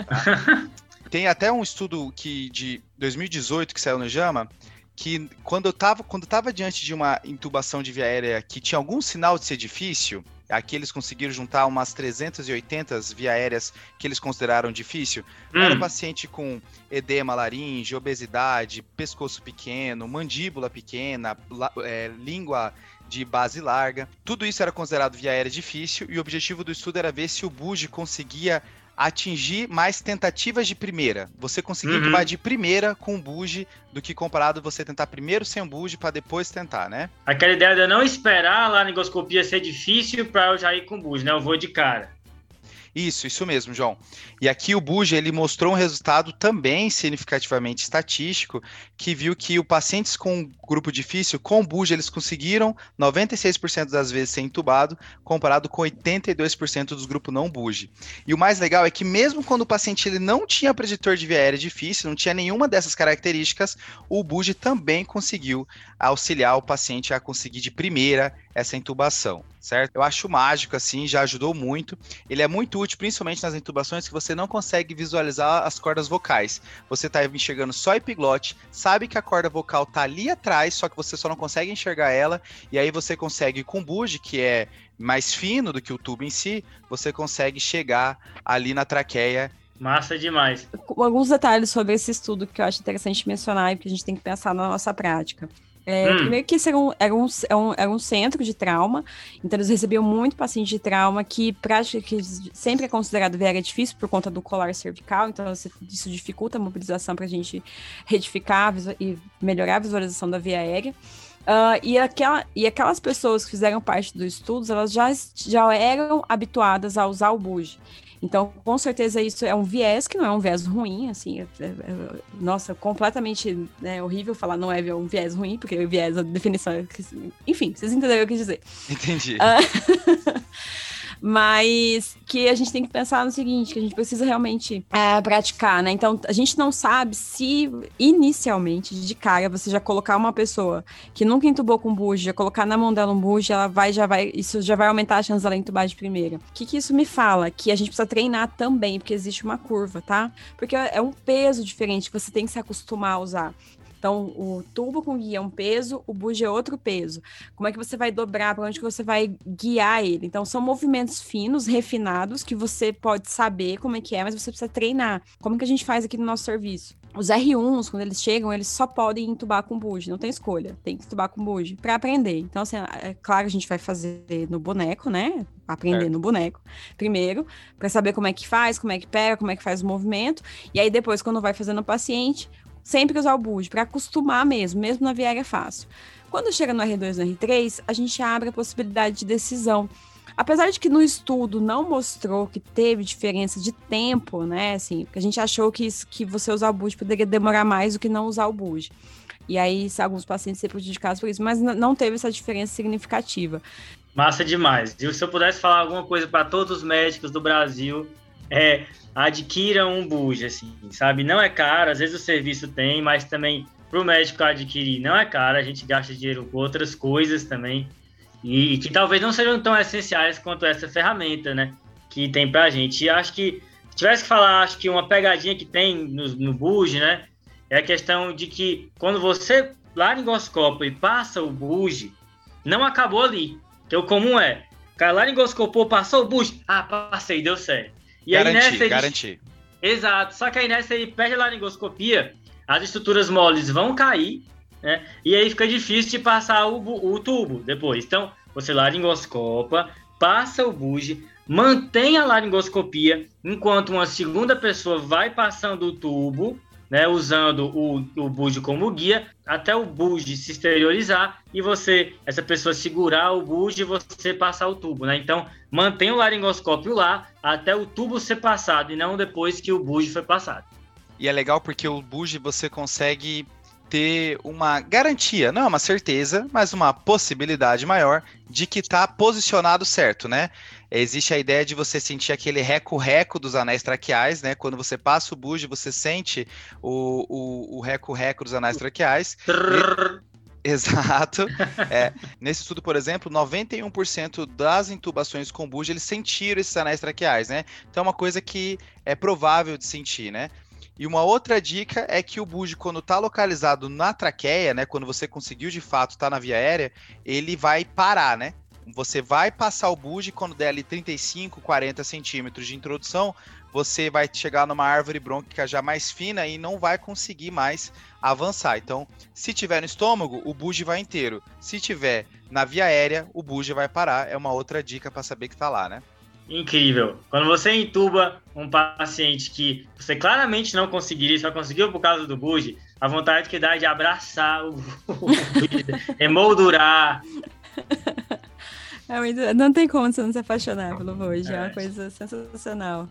tá? Tem até um estudo que de 2018 que saiu no JAMA que quando eu estava quando eu tava diante de uma intubação de via aérea que tinha algum sinal de ser difícil, aqui eles conseguiram juntar umas 380 via aéreas que eles consideraram difícil, hum. era paciente com edema laringe, obesidade, pescoço pequeno, mandíbula pequena, é, língua de base larga. Tudo isso era considerado via aérea difícil e o objetivo do estudo era ver se o Buge conseguia atingir mais tentativas de primeira. Você conseguir uhum. de primeira com o buge do que comparado você tentar primeiro sem o buge para depois tentar, né? Aquela ideia de eu não esperar a laringoscopia ser difícil para eu já ir com o buge, né? Eu vou de cara. Isso, isso mesmo, João. E aqui o Buja ele mostrou um resultado também significativamente estatístico, que viu que os pacientes com grupo difícil, com Buja, eles conseguiram 96% das vezes ser entubado, comparado com 82% dos grupos não Buja. E o mais legal é que mesmo quando o paciente ele não tinha preditor de via aérea difícil, não tinha nenhuma dessas características, o Buja também conseguiu auxiliar o paciente a conseguir de primeira essa intubação, certo? Eu acho mágico, assim, já ajudou muito. Ele é muito útil, principalmente nas intubações que você não consegue visualizar as cordas vocais. Você está enxergando só epiglote, sabe que a corda vocal tá ali atrás, só que você só não consegue enxergar ela, e aí você consegue com o buge, que é mais fino do que o tubo em si, você consegue chegar ali na traqueia Massa demais. Alguns detalhes sobre esse estudo que eu acho interessante mencionar e que a gente tem que pensar na nossa prática. É, hum. Primeiro que era um, era, um, era, um, era um centro de trauma, então eles recebiam muito paciente de trauma que, que sempre é considerado vera difícil por conta do colar cervical, então isso dificulta a mobilização para a gente retificar e melhorar a visualização da via aérea. Uh, e, aquela, e aquelas pessoas que fizeram parte dos estudos, elas já, já eram habituadas a usar o buge. Então, com certeza, isso é um viés que não é um viés ruim, assim. É, é, nossa, completamente né, horrível falar não é um viés ruim, porque o viés, a definição é. Enfim, vocês entenderam o que eu quis dizer. Entendi. Uh, mas que a gente tem que pensar no seguinte, que a gente precisa realmente é, praticar, né? Então, a gente não sabe se inicialmente, de cara, você já colocar uma pessoa que nunca entubou com buge, colocar na mão dela um buge, ela vai, já vai, isso já vai aumentar a chance dela entubar de primeira. O que que isso me fala? Que a gente precisa treinar também, porque existe uma curva, tá? Porque é um peso diferente que você tem que se acostumar a usar. Então, o tubo com guia é um peso, o buge é outro peso. Como é que você vai dobrar, para onde que você vai guiar ele? Então, são movimentos finos, refinados, que você pode saber como é que é, mas você precisa treinar. Como que a gente faz aqui no nosso serviço? Os R1s, quando eles chegam, eles só podem entubar com buge, não tem escolha, tem que entubar com buge para aprender. Então, assim, é claro, a gente vai fazer no boneco, né? Aprender no boneco primeiro, para saber como é que faz, como é que pega, como é que faz o movimento. E aí, depois, quando vai fazendo o paciente, sempre usar o buge, para acostumar mesmo, mesmo na viária fácil. Quando chega no R2 e no R3, a gente abre a possibilidade de decisão. Apesar de que no estudo não mostrou que teve diferença de tempo, né? Assim, a gente achou que, isso, que você usar o buge poderia demorar mais do que não usar o buge. E aí, alguns pacientes ser prejudicados por isso, mas não teve essa diferença significativa. Massa demais. E se eu pudesse falar alguma coisa para todos os médicos do Brasil, é adquiram um buge, assim, sabe? Não é caro, às vezes o serviço tem, mas também para o médico adquirir não é caro, a gente gasta dinheiro com outras coisas também, e, que talvez não sejam tão essenciais quanto essa ferramenta, né? Que tem para a gente. E acho que, se tivesse que falar, acho que uma pegadinha que tem no, no né? É a questão de que quando você laringoscopa e passa o buge, não acabou ali. Que o comum é, cara laringoscopou, passou o buge, ah, passei, deu certo. E garanti, aí nessa ele... garanti. Exato, só que aí nessa ele perde a laringoscopia, as estruturas moles vão cair, né? E aí fica difícil de passar o, o tubo depois. Então, você laringoscopa, passa o buge, mantém a laringoscopia, enquanto uma segunda pessoa vai passando o tubo, né, usando o, o como guia, até o buge se exteriorizar e você, essa pessoa segurar o buge e você passar o tubo, né? Então, mantém o laringoscópio lá até o tubo ser passado e não depois que o buge foi passado. E é legal porque o buge você consegue ter uma garantia, não é uma certeza, mas uma possibilidade maior de que está posicionado certo, né? Existe a ideia de você sentir aquele reco-reco dos anéis traqueais, né? Quando você passa o buge, você sente o, reco-reco dos anéis traqueais. Exato. É, nesse estudo, por exemplo, 91% das intubações com buge, eles sentiram esses anéis traqueais, né? Então é uma coisa que é provável de sentir, né? E uma outra dica é que o buge, quando está localizado na traqueia, né, quando você conseguiu de fato estar tá na via aérea, ele vai parar, né? Você vai passar o buge quando der ali 35, 40 centímetros de introdução, você vai chegar numa árvore brônquica já mais fina e não vai conseguir mais avançar. Então, se tiver no estômago, o buge vai inteiro. Se tiver na via aérea, o buge vai parar. É uma outra dica para saber que está lá, né? incrível. Quando você entuba um paciente que você claramente não conseguiria, só conseguiu por causa do buge, a vontade que dá é de abraçar o, buge, emoldurar. É muito... Não tem como você não se apaixonar pelo buge, é, é uma coisa sensacional.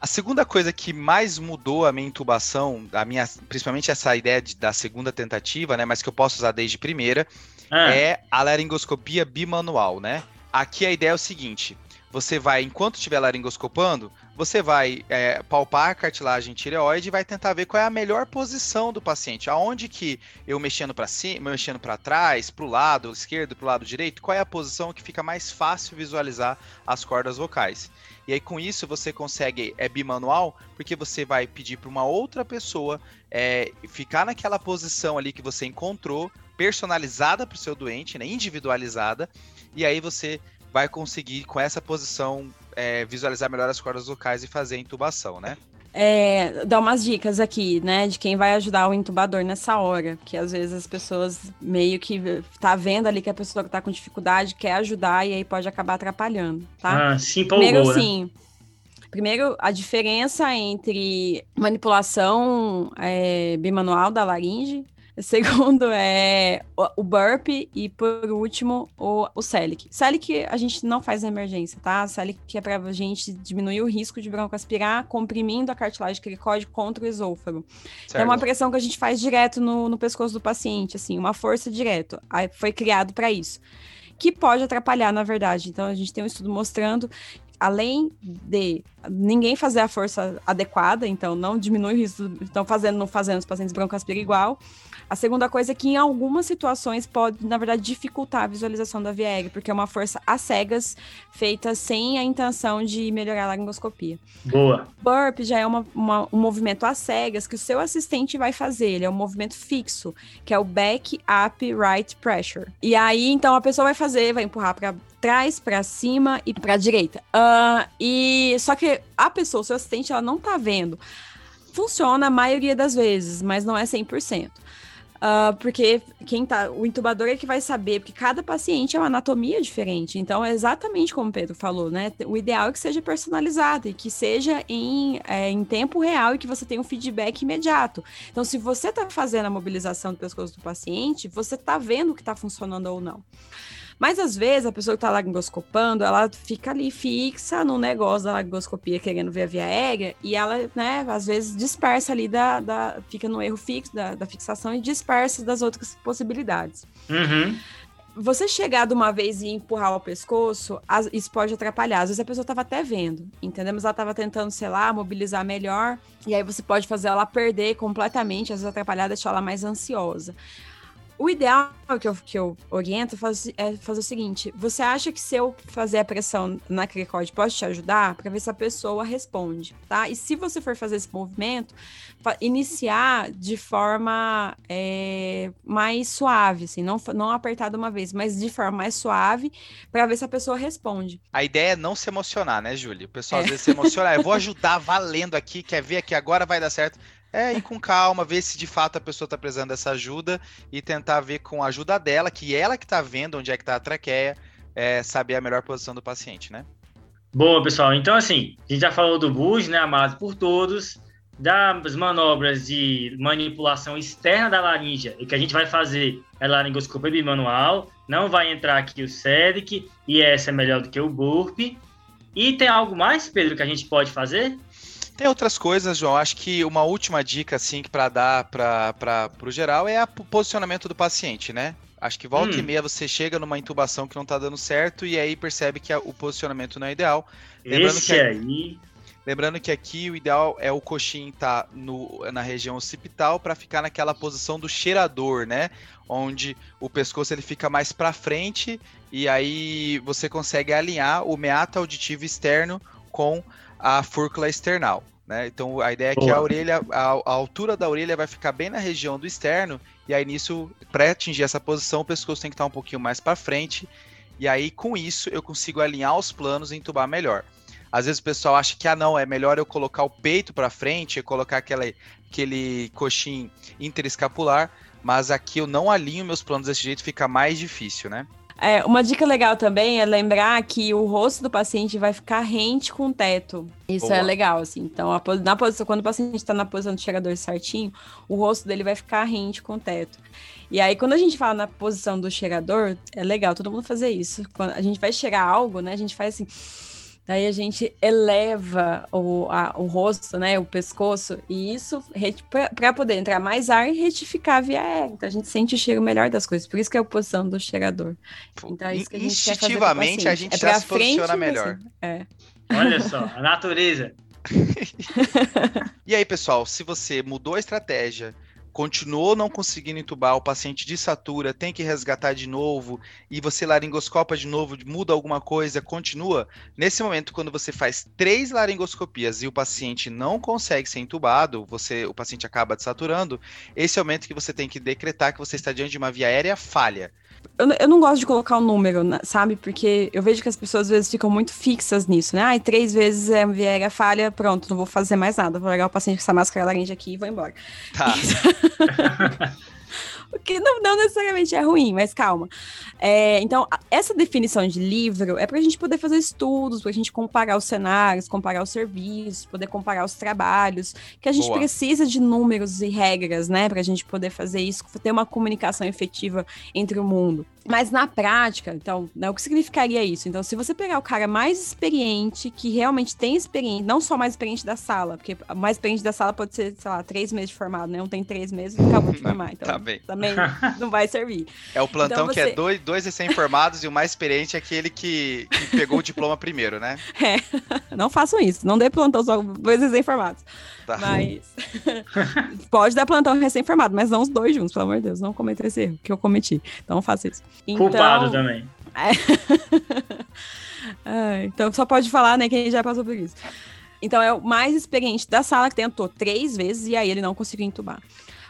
A segunda coisa que mais mudou a minha intubação, a minha, principalmente essa ideia de, da segunda tentativa, né, mas que eu posso usar desde primeira, ah. é a laringoscopia bimanual, né? Aqui a ideia é o seguinte: você vai, enquanto estiver laringoscopando, você vai é, palpar a cartilagem tireoide e vai tentar ver qual é a melhor posição do paciente. Aonde que eu mexendo para cima, mexendo para trás, para o lado esquerdo, para o lado direito, qual é a posição que fica mais fácil visualizar as cordas vocais. E aí com isso você consegue, é bimanual, porque você vai pedir para uma outra pessoa é, ficar naquela posição ali que você encontrou, personalizada para o seu doente, né, individualizada, e aí você vai conseguir, com essa posição, é, visualizar melhor as cordas vocais e fazer a intubação, né? É, dar umas dicas aqui, né, de quem vai ajudar o intubador nessa hora, que às vezes as pessoas meio que tá vendo ali que a pessoa que tá com dificuldade quer ajudar e aí pode acabar atrapalhando, tá? Ah, sim, Primeiro, né? sim. Primeiro, a diferença entre manipulação é, bimanual da laringe Segundo é o burp e por último o, o Celic. Celic a gente não faz na emergência, tá? Celic é para a gente diminuir o risco de broncoaspirar comprimindo a cartilagem cricóide contra o esôfago. Certo. É uma pressão que a gente faz direto no, no pescoço do paciente, assim, uma força direto. Aí foi criado para isso. Que pode atrapalhar, na verdade. Então a gente tem um estudo mostrando além de ninguém fazer a força adequada, então não diminui o risco, estão fazendo, não fazendo os pacientes broncoaspiram igual, a segunda coisa é que em algumas situações pode, na verdade, dificultar a visualização da aérea, porque é uma força às cegas feita sem a intenção de melhorar a laringoscopia. Boa. Burp já é uma, uma, um movimento às cegas que o seu assistente vai fazer. Ele é um movimento fixo, que é o back up right pressure. E aí, então, a pessoa vai fazer, vai empurrar para trás, para cima e para direita. Uh, e só que a pessoa, o seu assistente, ela não tá vendo. Funciona a maioria das vezes, mas não é 100%. Uh, porque quem tá. O intubador é que vai saber, porque cada paciente é uma anatomia diferente. Então, é exatamente como o Pedro falou, né? O ideal é que seja personalizado e que seja em, é, em tempo real e que você tenha um feedback imediato. Então, se você está fazendo a mobilização do pescoço do paciente, você está vendo o que está funcionando ou não. Mas às vezes a pessoa que está laringoscopando, ela fica ali fixa no negócio da laringoscopia, querendo ver a via aérea, e ela, né, às vezes dispersa ali da. da fica no erro fixo da, da fixação e dispersa das outras possibilidades. Uhum. você chegar de uma vez e empurrar o pescoço, isso pode atrapalhar. Às vezes a pessoa estava até vendo, entendeu? Mas ela estava tentando, sei lá, mobilizar melhor. E aí você pode fazer ela perder completamente, às vezes atrapalhar, deixar ela mais ansiosa. O ideal que eu, que eu oriento é fazer o seguinte: você acha que se eu fazer a pressão na cricode pode te ajudar para ver se a pessoa responde, tá? E se você for fazer esse movimento, iniciar de forma é, mais suave, assim, não, não apertar de uma vez, mas de forma mais suave para ver se a pessoa responde. A ideia é não se emocionar, né, Júlia? O pessoal é. às vezes se emociona, eu vou ajudar valendo aqui, quer ver que agora vai dar certo. É ir com calma, ver se de fato a pessoa está precisando dessa ajuda e tentar ver com a ajuda dela, que ela que está vendo onde é que está a traqueia, é, saber a melhor posição do paciente, né? Boa, pessoal. Então, assim, a gente já falou do BUS, né, amado por todos, das manobras de manipulação externa da laringe, e que a gente vai fazer é laringoscopia bimanual, não vai entrar aqui o SEDIC, e essa é melhor do que o BURP. E tem algo mais, Pedro, que a gente pode fazer? Tem outras coisas, João. Acho que uma última dica, assim, para dar para o geral é o posicionamento do paciente, né? Acho que volta hum. e meia você chega numa intubação que não está dando certo e aí percebe que a, o posicionamento não é ideal. Lembrando Esse que aí. Lembrando que aqui o ideal é o coxim estar tá na região occipital para ficar naquela posição do cheirador, né? Onde o pescoço ele fica mais para frente e aí você consegue alinhar o meato auditivo externo com a fúrcula external. Né? Então a ideia é que a orelha, a, a, altura da orelha vai ficar bem na região do externo, e aí nisso, para atingir essa posição, o pescoço tem que estar um pouquinho mais para frente, e aí com isso eu consigo alinhar os planos e entubar melhor. Às vezes o pessoal acha que ah não, é melhor eu colocar o peito para frente, e colocar aquela, aquele coxim interescapular, mas aqui eu não alinho meus planos desse jeito, fica mais difícil, né? É, uma dica legal também é lembrar que o rosto do paciente vai ficar rente com o teto. Isso é Boa. é legal, assim. Então, a, na posição, quando o paciente está na posição do chegador certinho, o rosto dele vai ficar rente com o teto. E aí, quando a gente fala na posição do chegador, é legal todo mundo fazer isso. Quando a gente vai chegar algo, né? A gente faz assim Daí a gente eleva o, a, o rosto, né, o pescoço, e isso para poder entrar mais ar e retificar a via aérea. Então a gente sente o cheiro melhor das coisas. Por isso que é a posição do cheirador. Então é isso que a gente Instintivamente a gente é já se posiciona melhor. É. Olha só, a natureza. e aí, pessoal, se você mudou a estratégia, continuou não conseguindo entubar, o paciente desatura, tem que resgatar de novo, e você laringoscopa de novo, muda alguma coisa, continua. Nesse momento, quando você faz três laringoscopias e o paciente não consegue ser entubado, você, o paciente acaba desaturando, esse é o momento que você tem que decretar que você está diante de uma via aérea falha. Eu, eu não gosto de colocar o um número, né, sabe? Porque eu vejo que as pessoas às vezes ficam muito fixas nisso, né? Ai, três vezes é via aérea falha, pronto, não vou fazer mais nada. Vou pegar o paciente com essa máscara laranja aqui e vou embora. Tá. o que não, não, necessariamente é ruim, mas calma. É, então, essa definição de livro é para a gente poder fazer estudos, para a gente comparar os cenários, comparar os serviços, poder comparar os trabalhos, que a gente Boa. precisa de números e regras, né, para a gente poder fazer isso, ter uma comunicação efetiva entre o mundo. Mas na prática, então, né, o que significaria isso? Então, se você pegar o cara mais experiente, que realmente tem experiência, não só mais experiente da sala, porque mais experiente da sala pode ser, sei lá, três meses de formado, né? Um tem três meses e acabou de formar. Então, tá bem. também não vai servir. É o plantão então, você... que é dois, dois recém-formados e o mais experiente é aquele que, que pegou o diploma primeiro, né? É, não façam isso. Não dê plantão só dois recém-formados. Tá. Mas pode dar plantão recém-formado, mas não os dois juntos, pelo amor de Deus. Não cometa esse erro que eu cometi. Então faça isso. Então... Culpado também. É... então só pode falar, né, quem já passou por isso. Então é o mais experiente da sala que tentou três vezes e aí ele não conseguiu entubar.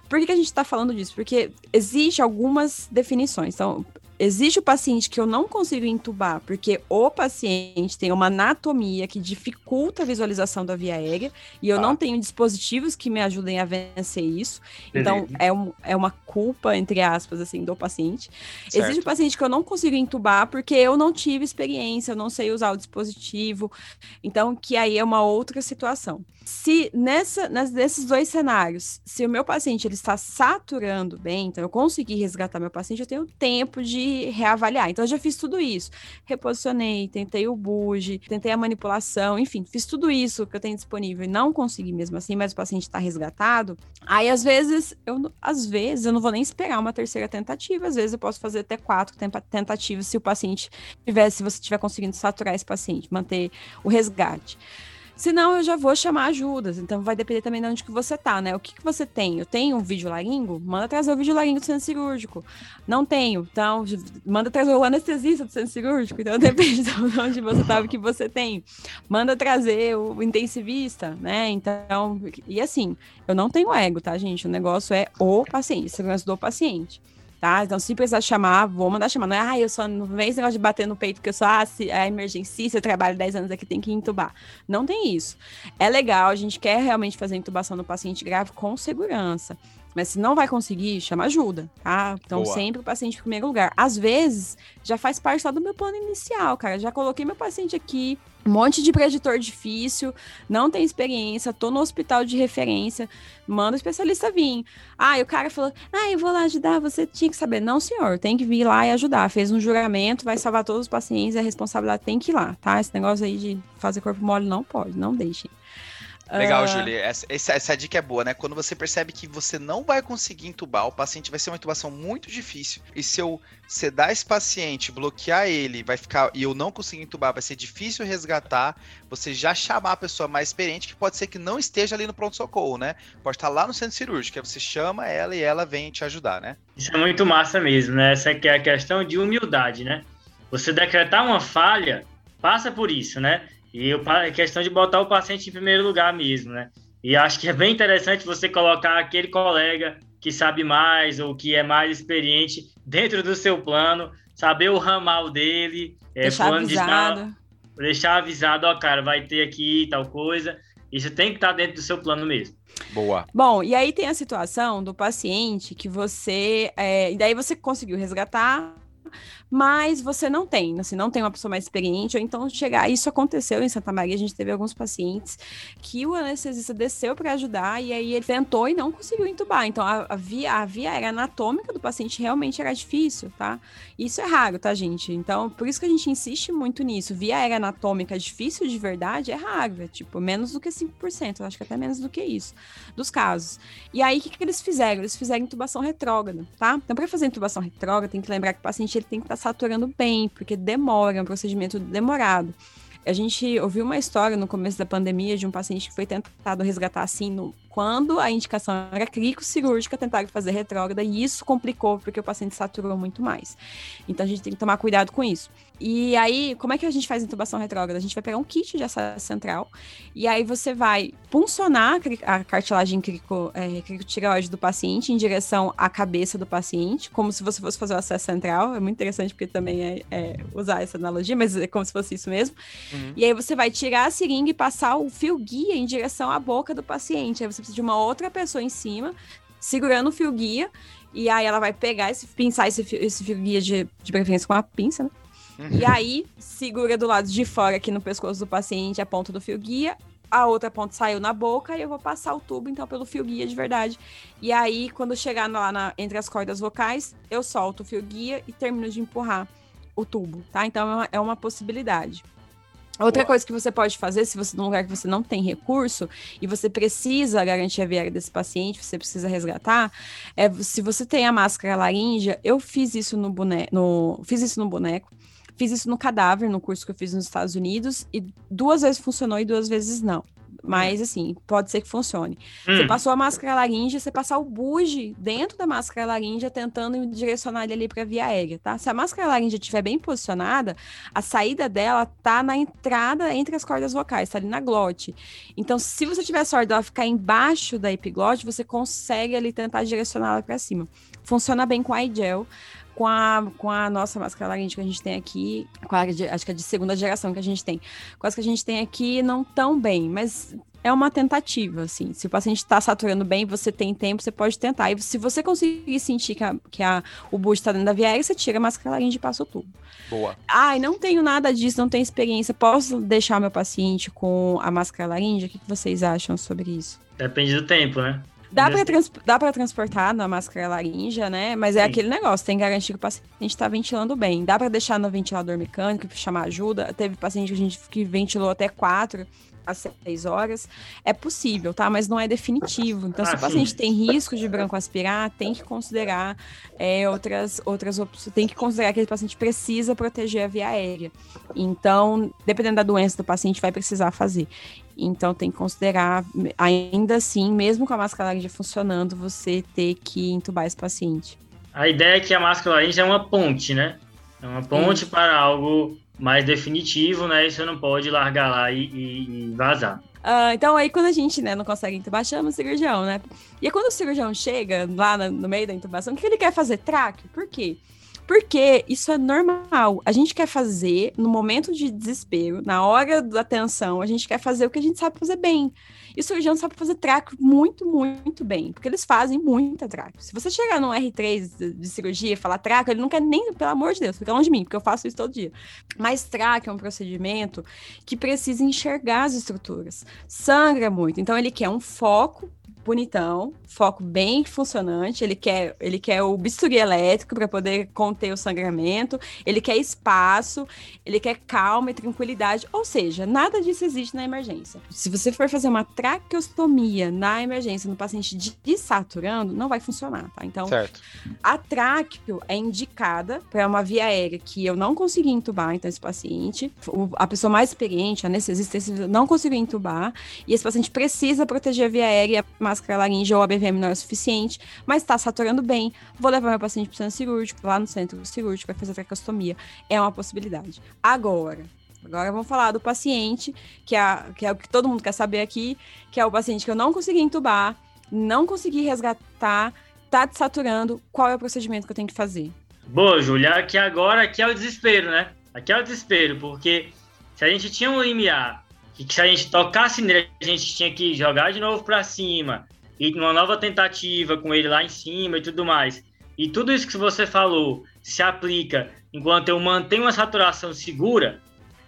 Por que, que a gente está falando disso? Porque existe algumas definições. Então, Existe o paciente que eu não consigo entubar, porque o paciente tem uma anatomia que dificulta a visualização da via aérea, e eu ah. não tenho dispositivos que me ajudem a vencer isso. Então, é, um, é uma culpa, entre aspas, assim, do paciente. Certo. Existe o paciente que eu não consigo entubar porque eu não tive experiência, eu não sei usar o dispositivo. Então, que aí é uma outra situação. Se nessa, nesses dois cenários, se o meu paciente ele está saturando bem, então eu conseguir resgatar meu paciente, eu tenho tempo de reavaliar. Então, eu já fiz tudo isso. Reposicionei, tentei o buge, tentei a manipulação, enfim, fiz tudo isso que eu tenho disponível e não consegui mesmo assim, mas o paciente está resgatado. Aí, às vezes, eu, às vezes, eu não vou nem esperar uma terceira tentativa, às vezes eu posso fazer até quatro tentativas se o paciente tiver, se você estiver conseguindo saturar esse paciente, manter o resgate. Senão eu já vou chamar ajudas. Então vai depender também de onde que você tá, né? O que, que você tem? Eu tenho um vídeo laringo? Manda trazer o vídeo laringo do centro cirúrgico. Não tenho. Então, manda trazer o anestesista do centro cirúrgico. Então depende de onde você tá, o que você tem. Manda trazer o intensivista, né? Então, e assim, eu não tenho ego, tá, gente? O negócio é o paciente, segurança do paciente tá? Então, se precisar chamar, vou mandar chamar. Não é, ah, eu só não vem esse negócio de bater no peito, porque eu sou ah, se, é emergência, eu trabalho 10 anos aqui, tem que entubar. Não tem isso. É legal, a gente quer realmente fazer intubação no paciente grave com segurança. Mas se não vai conseguir, chama ajuda, tá? Então, Boa. sempre o paciente em primeiro lugar. Às vezes, já faz parte só do meu plano inicial, cara. Já coloquei meu paciente aqui, um monte de preditor difícil, não tem experiência, tô no hospital de referência, manda o especialista vir. Ah, e o cara falou: ah, eu vou lá ajudar, você tinha que saber. Não, senhor, tem que vir lá e ajudar. Fez um juramento, vai salvar todos os pacientes, a responsabilidade tem que ir lá, tá? Esse negócio aí de fazer corpo mole não pode, não deixem. Legal, uh... Julie. Essa, essa, essa, dica é boa, né? Quando você percebe que você não vai conseguir intubar, o paciente vai ser uma intubação muito difícil. E se eu sedar esse paciente, bloquear ele, vai ficar. E eu não conseguir intubar, vai ser difícil resgatar. Você já chamar a pessoa mais experiente, que pode ser que não esteja ali no pronto-socorro, né? Pode estar lá no centro cirúrgico. Aí você chama ela e ela vem te ajudar, né? Isso é muito massa mesmo, né? Essa aqui é a questão de humildade, né? Você decretar uma falha, passa por isso, né? E a questão de botar o paciente em primeiro lugar mesmo, né? E acho que é bem interessante você colocar aquele colega que sabe mais ou que é mais experiente dentro do seu plano, saber o ramal dele, é, deixar avisado. De deixar avisado, ó, cara, vai ter aqui tal coisa. Isso tem que estar dentro do seu plano mesmo. Boa. Bom, e aí tem a situação do paciente que você. É, e daí você conseguiu resgatar mas você não tem, assim, não tem uma pessoa mais experiente, ou então chegar. Isso aconteceu em Santa Maria, a gente teve alguns pacientes que o anestesista desceu para ajudar e aí ele tentou e não conseguiu entubar. Então a, a, via, a via era anatômica do paciente realmente era difícil, tá? Isso é raro, tá, gente? Então, por isso que a gente insiste muito nisso. Via aérea anatômica difícil de verdade é raro, é tipo menos do que 5%, eu acho que até menos do que isso, dos casos. E aí, o que, que eles fizeram? Eles fizeram intubação retrógrada, tá? Então, para fazer intubação retrógrada, tem que lembrar que o paciente ele tem que estar tá saturando bem, porque demora, é um procedimento demorado. A gente ouviu uma história no começo da pandemia de um paciente que foi tentado resgatar assim no, quando a indicação era clínico cirúrgica, tentaram fazer retrógrada e isso complicou porque o paciente saturou muito mais. Então a gente tem que tomar cuidado com isso. E aí, como é que a gente faz intubação retrógrada? A gente vai pegar um kit de acesso central e aí você vai puncionar a cartilagem cricotireoide é, do paciente em direção à cabeça do paciente, como se você fosse fazer o acesso central. É muito interessante porque também é, é usar essa analogia, mas é como se fosse isso mesmo. Uhum. E aí você vai tirar a seringa e passar o fio guia em direção à boca do paciente. Aí você precisa de uma outra pessoa em cima, segurando o fio guia, e aí ela vai pegar esse, pinçar esse fio, esse fio guia de, de preferência com a pinça, né? Uhum. E aí, segura do lado de fora aqui no pescoço do paciente a ponta do fio guia, a outra ponta saiu na boca e eu vou passar o tubo, então, pelo fio guia de verdade. E aí, quando chegar lá na, entre as cordas vocais, eu solto o fio guia e termino de empurrar o tubo, tá? Então, é uma, é uma possibilidade. Outra Boa. coisa que você pode fazer, se você num lugar que você não tem recurso e você precisa garantir a viária desse paciente, você precisa resgatar, é se você tem a máscara laríngea, eu fiz isso no boneco, no, fiz isso no boneco, fiz isso no cadáver, no curso que eu fiz nos Estados Unidos, e duas vezes funcionou e duas vezes não. Mas, assim, pode ser que funcione. Hum. Você passou a máscara laríngea, você passar o buge dentro da máscara laríngea, tentando direcionar ele ali para via aérea, tá? Se a máscara laríngea estiver bem posicionada, a saída dela tá na entrada entre as cordas vocais, tá ali na glote. Então, se você tiver sorte dela ficar embaixo da epiglote, você consegue ali tentar direcionar ela para cima. Funciona bem com a iGel com a, com a nossa máscara laringe que a gente tem aqui, com a de, acho que é de segunda geração que a gente tem. Com as que a gente tem aqui, não tão bem, mas é uma tentativa, assim. Se o paciente está saturando bem, você tem tempo, você pode tentar. E se você conseguir sentir que, a, que a, o boost está dentro da via aérea, você tira a máscara laringe e passa o tubo. Boa. Ai, não tenho nada disso, não tenho experiência. Posso deixar meu paciente com a máscara laringe? O que, que vocês acham sobre isso? Depende do tempo, né? Dá para trans, transportar na máscara laríngea, né? Mas é Sim. aquele negócio, tem que garantir que o paciente está ventilando bem. Dá para deixar no ventilador mecânico, chamar ajuda. Teve paciente que a gente que ventilou até quatro às seis horas, é possível, tá? Mas não é definitivo. Então, ah, se o paciente sim. tem risco de branco aspirar, tem que considerar é, outras, outras opções, tem que considerar que o paciente precisa proteger a via aérea. Então, dependendo da doença do paciente, vai precisar fazer. Então, tem que considerar, ainda assim, mesmo com a máscara laríngea funcionando, você ter que entubar esse paciente. A ideia é que a máscara laríngea é uma ponte, né? É uma ponte para algo mais definitivo, né? E você não pode largar lá e, e, e vazar. Uh, então, aí quando a gente né, não consegue intubar, chama o cirurgião, né? E quando o cirurgião chega lá no, no meio da intubação, o que ele quer fazer? Traque? Por quê? Porque isso é normal. A gente quer fazer no momento de desespero, na hora da tensão, a gente quer fazer o que a gente sabe fazer bem. E o cirurgião sabe fazer traque muito, muito bem, porque eles fazem muita traque. Se você chegar num R3 de, cirurgia e falar traque, ele não quer nem, pelo amor de Deus, fica longe de mim, porque eu faço isso todo dia. Mas traque é um procedimento que precisa enxergar as estruturas. Sangra muito, então ele quer um foco bonitão, foco bem funcionante. Ele quer, ele quer o bisturi elétrico para poder conter o sangramento. Ele quer espaço, ele quer calma e tranquilidade. Ou seja, nada disso existe na emergência. Se você for fazer uma traqueostomia na emergência no paciente desaturando, não vai funcionar, tá? Então, certo. a tráqueo é indicada para uma via aérea que eu não consegui entubar, então esse paciente, a pessoa mais experiente, a anestesista, não conseguiu entubar, e esse paciente precisa proteger a via aérea máscara laríngea ou a BVM não é o suficiente, mas está saturando bem, vou levar meu paciente para o centro cirúrgico, lá no centro cirúrgico, vai fazer tracostomia. É uma possibilidade. Agora, Agora vamos falar do paciente, que é, que é o que todo mundo quer saber aqui, que é o paciente que eu não consegui entubar, não consegui resgatar, tá desaturando, qual é o procedimento que eu tenho que fazer? Boa, Júlia, aqui agora aqui é o desespero, né? Aqui é o desespero, porque se a gente tinha um IMA que se a gente tocasse nele, a gente tinha que jogar de novo para cima, e uma nova tentativa com ele lá em cima e tudo mais. E tudo isso que você falou se aplica enquanto eu mantenho uma saturação segura.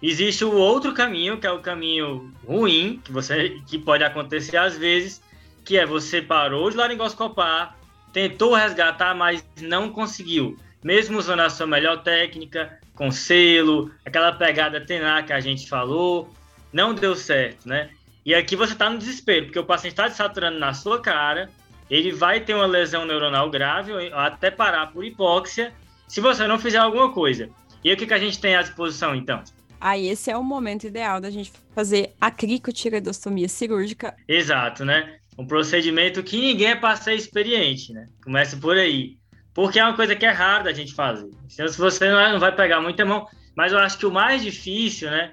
Existe o outro caminho, que é o caminho ruim, que você que pode acontecer às vezes, que é você parou de laringoscopar, tentou resgatar, mas não conseguiu. Mesmo usando a sua melhor técnica, com selo, aquela pegada tenar que a gente falou, não deu certo, né? E aqui você está no desespero, porque o paciente está desaturando na sua cara, ele vai ter uma lesão neuronal grave, até parar por hipóxia, se você não fizer alguma coisa. E o que, que a gente tem à disposição, então? Ah, esse é o momento ideal da gente fazer a cricotireoidostomia cirúrgica. Exato, né? Um procedimento que ninguém é para ser experiente, né? Começa por aí. Porque é uma coisa que é rara da gente fazer. Então, se você é, não vai pegar muita mão, mas eu acho que o mais difícil, né?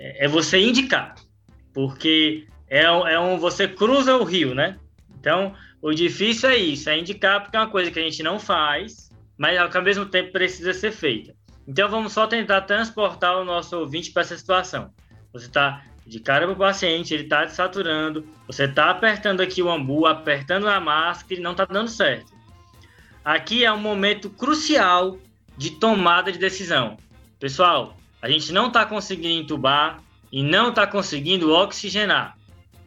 É você indicar, porque é, é um você cruza o rio, né? Então, o difícil é isso, é indicar porque é uma coisa que a gente não faz, mas ao mesmo tempo precisa ser feita. Então, vamos só tentar transportar o nosso ouvinte para essa situação. Você está de cara para o paciente, ele está desaturando, você está apertando aqui o ambu, apertando a máscara e não está dando certo. Aqui é um momento crucial de tomada de decisão. Pessoal, a gente não está conseguindo entubar e não está conseguindo oxigenar.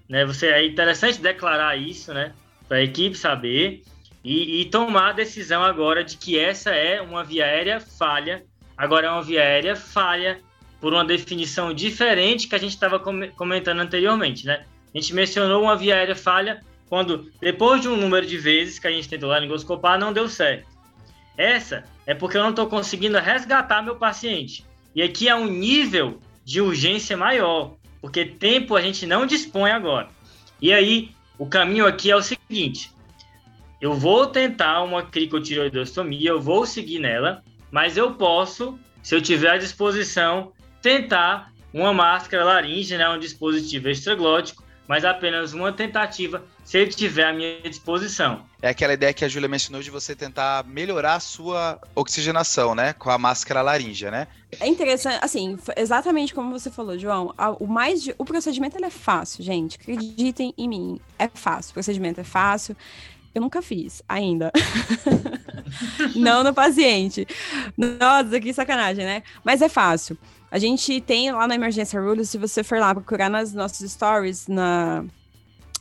Né? Você é interessante declarar isso, né, para a equipe saber e, e, tomar a decisão agora de que essa é uma via aérea falha. Agora é uma via aérea falha por uma definição diferente que a gente estava comentando anteriormente, né? A gente mencionou uma via aérea falha quando depois de um número de vezes que a gente tentou laringoscopar não deu certo. Essa é porque eu não estou conseguindo resgatar meu paciente. E aqui é um nível de urgência maior, porque tempo a gente não dispõe agora. E aí, o caminho aqui é o seguinte: eu vou tentar uma cricotireoidostomia, eu vou seguir nela, mas eu posso, se eu tiver à disposição, tentar uma máscara laríngea, né, um dispositivo extraglótico, mas apenas uma tentativa se ele tiver à minha disposição. É aquela ideia que a Júlia mencionou de você tentar melhorar a sua oxigenação, né? Com a máscara laríngea, né? É interessante, assim, exatamente como você falou, João. O mais o procedimento é fácil, gente. Acreditem em mim, é fácil. O procedimento é fácil. Eu nunca fiz, ainda. Não no paciente. Nossa, que sacanagem, né? Mas é fácil. A gente tem lá na Emergência Rules, se você for lá procurar nas nossas stories, na,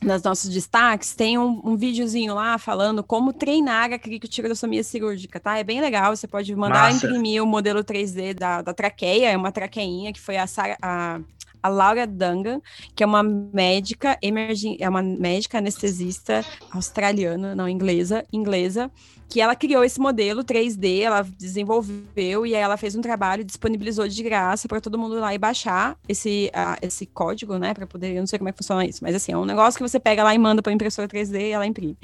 nas nossos destaques, tem um, um videozinho lá falando como treinar a cricotirassomia cirúrgica, tá? É bem legal, você pode mandar Massa. imprimir o modelo 3D da, da traqueia, é uma traqueinha que foi a, Sarah, a a Laura Dungan, que é uma médica emergen... é uma médica anestesista australiana, não inglesa, inglesa, que ela criou esse modelo 3D, ela desenvolveu e aí ela fez um trabalho e disponibilizou de graça para todo mundo ir lá e baixar esse, uh, esse código, né, para poder, eu não sei como é que funciona isso, mas assim, é um negócio que você pega lá e manda para impressora 3D e ela imprime.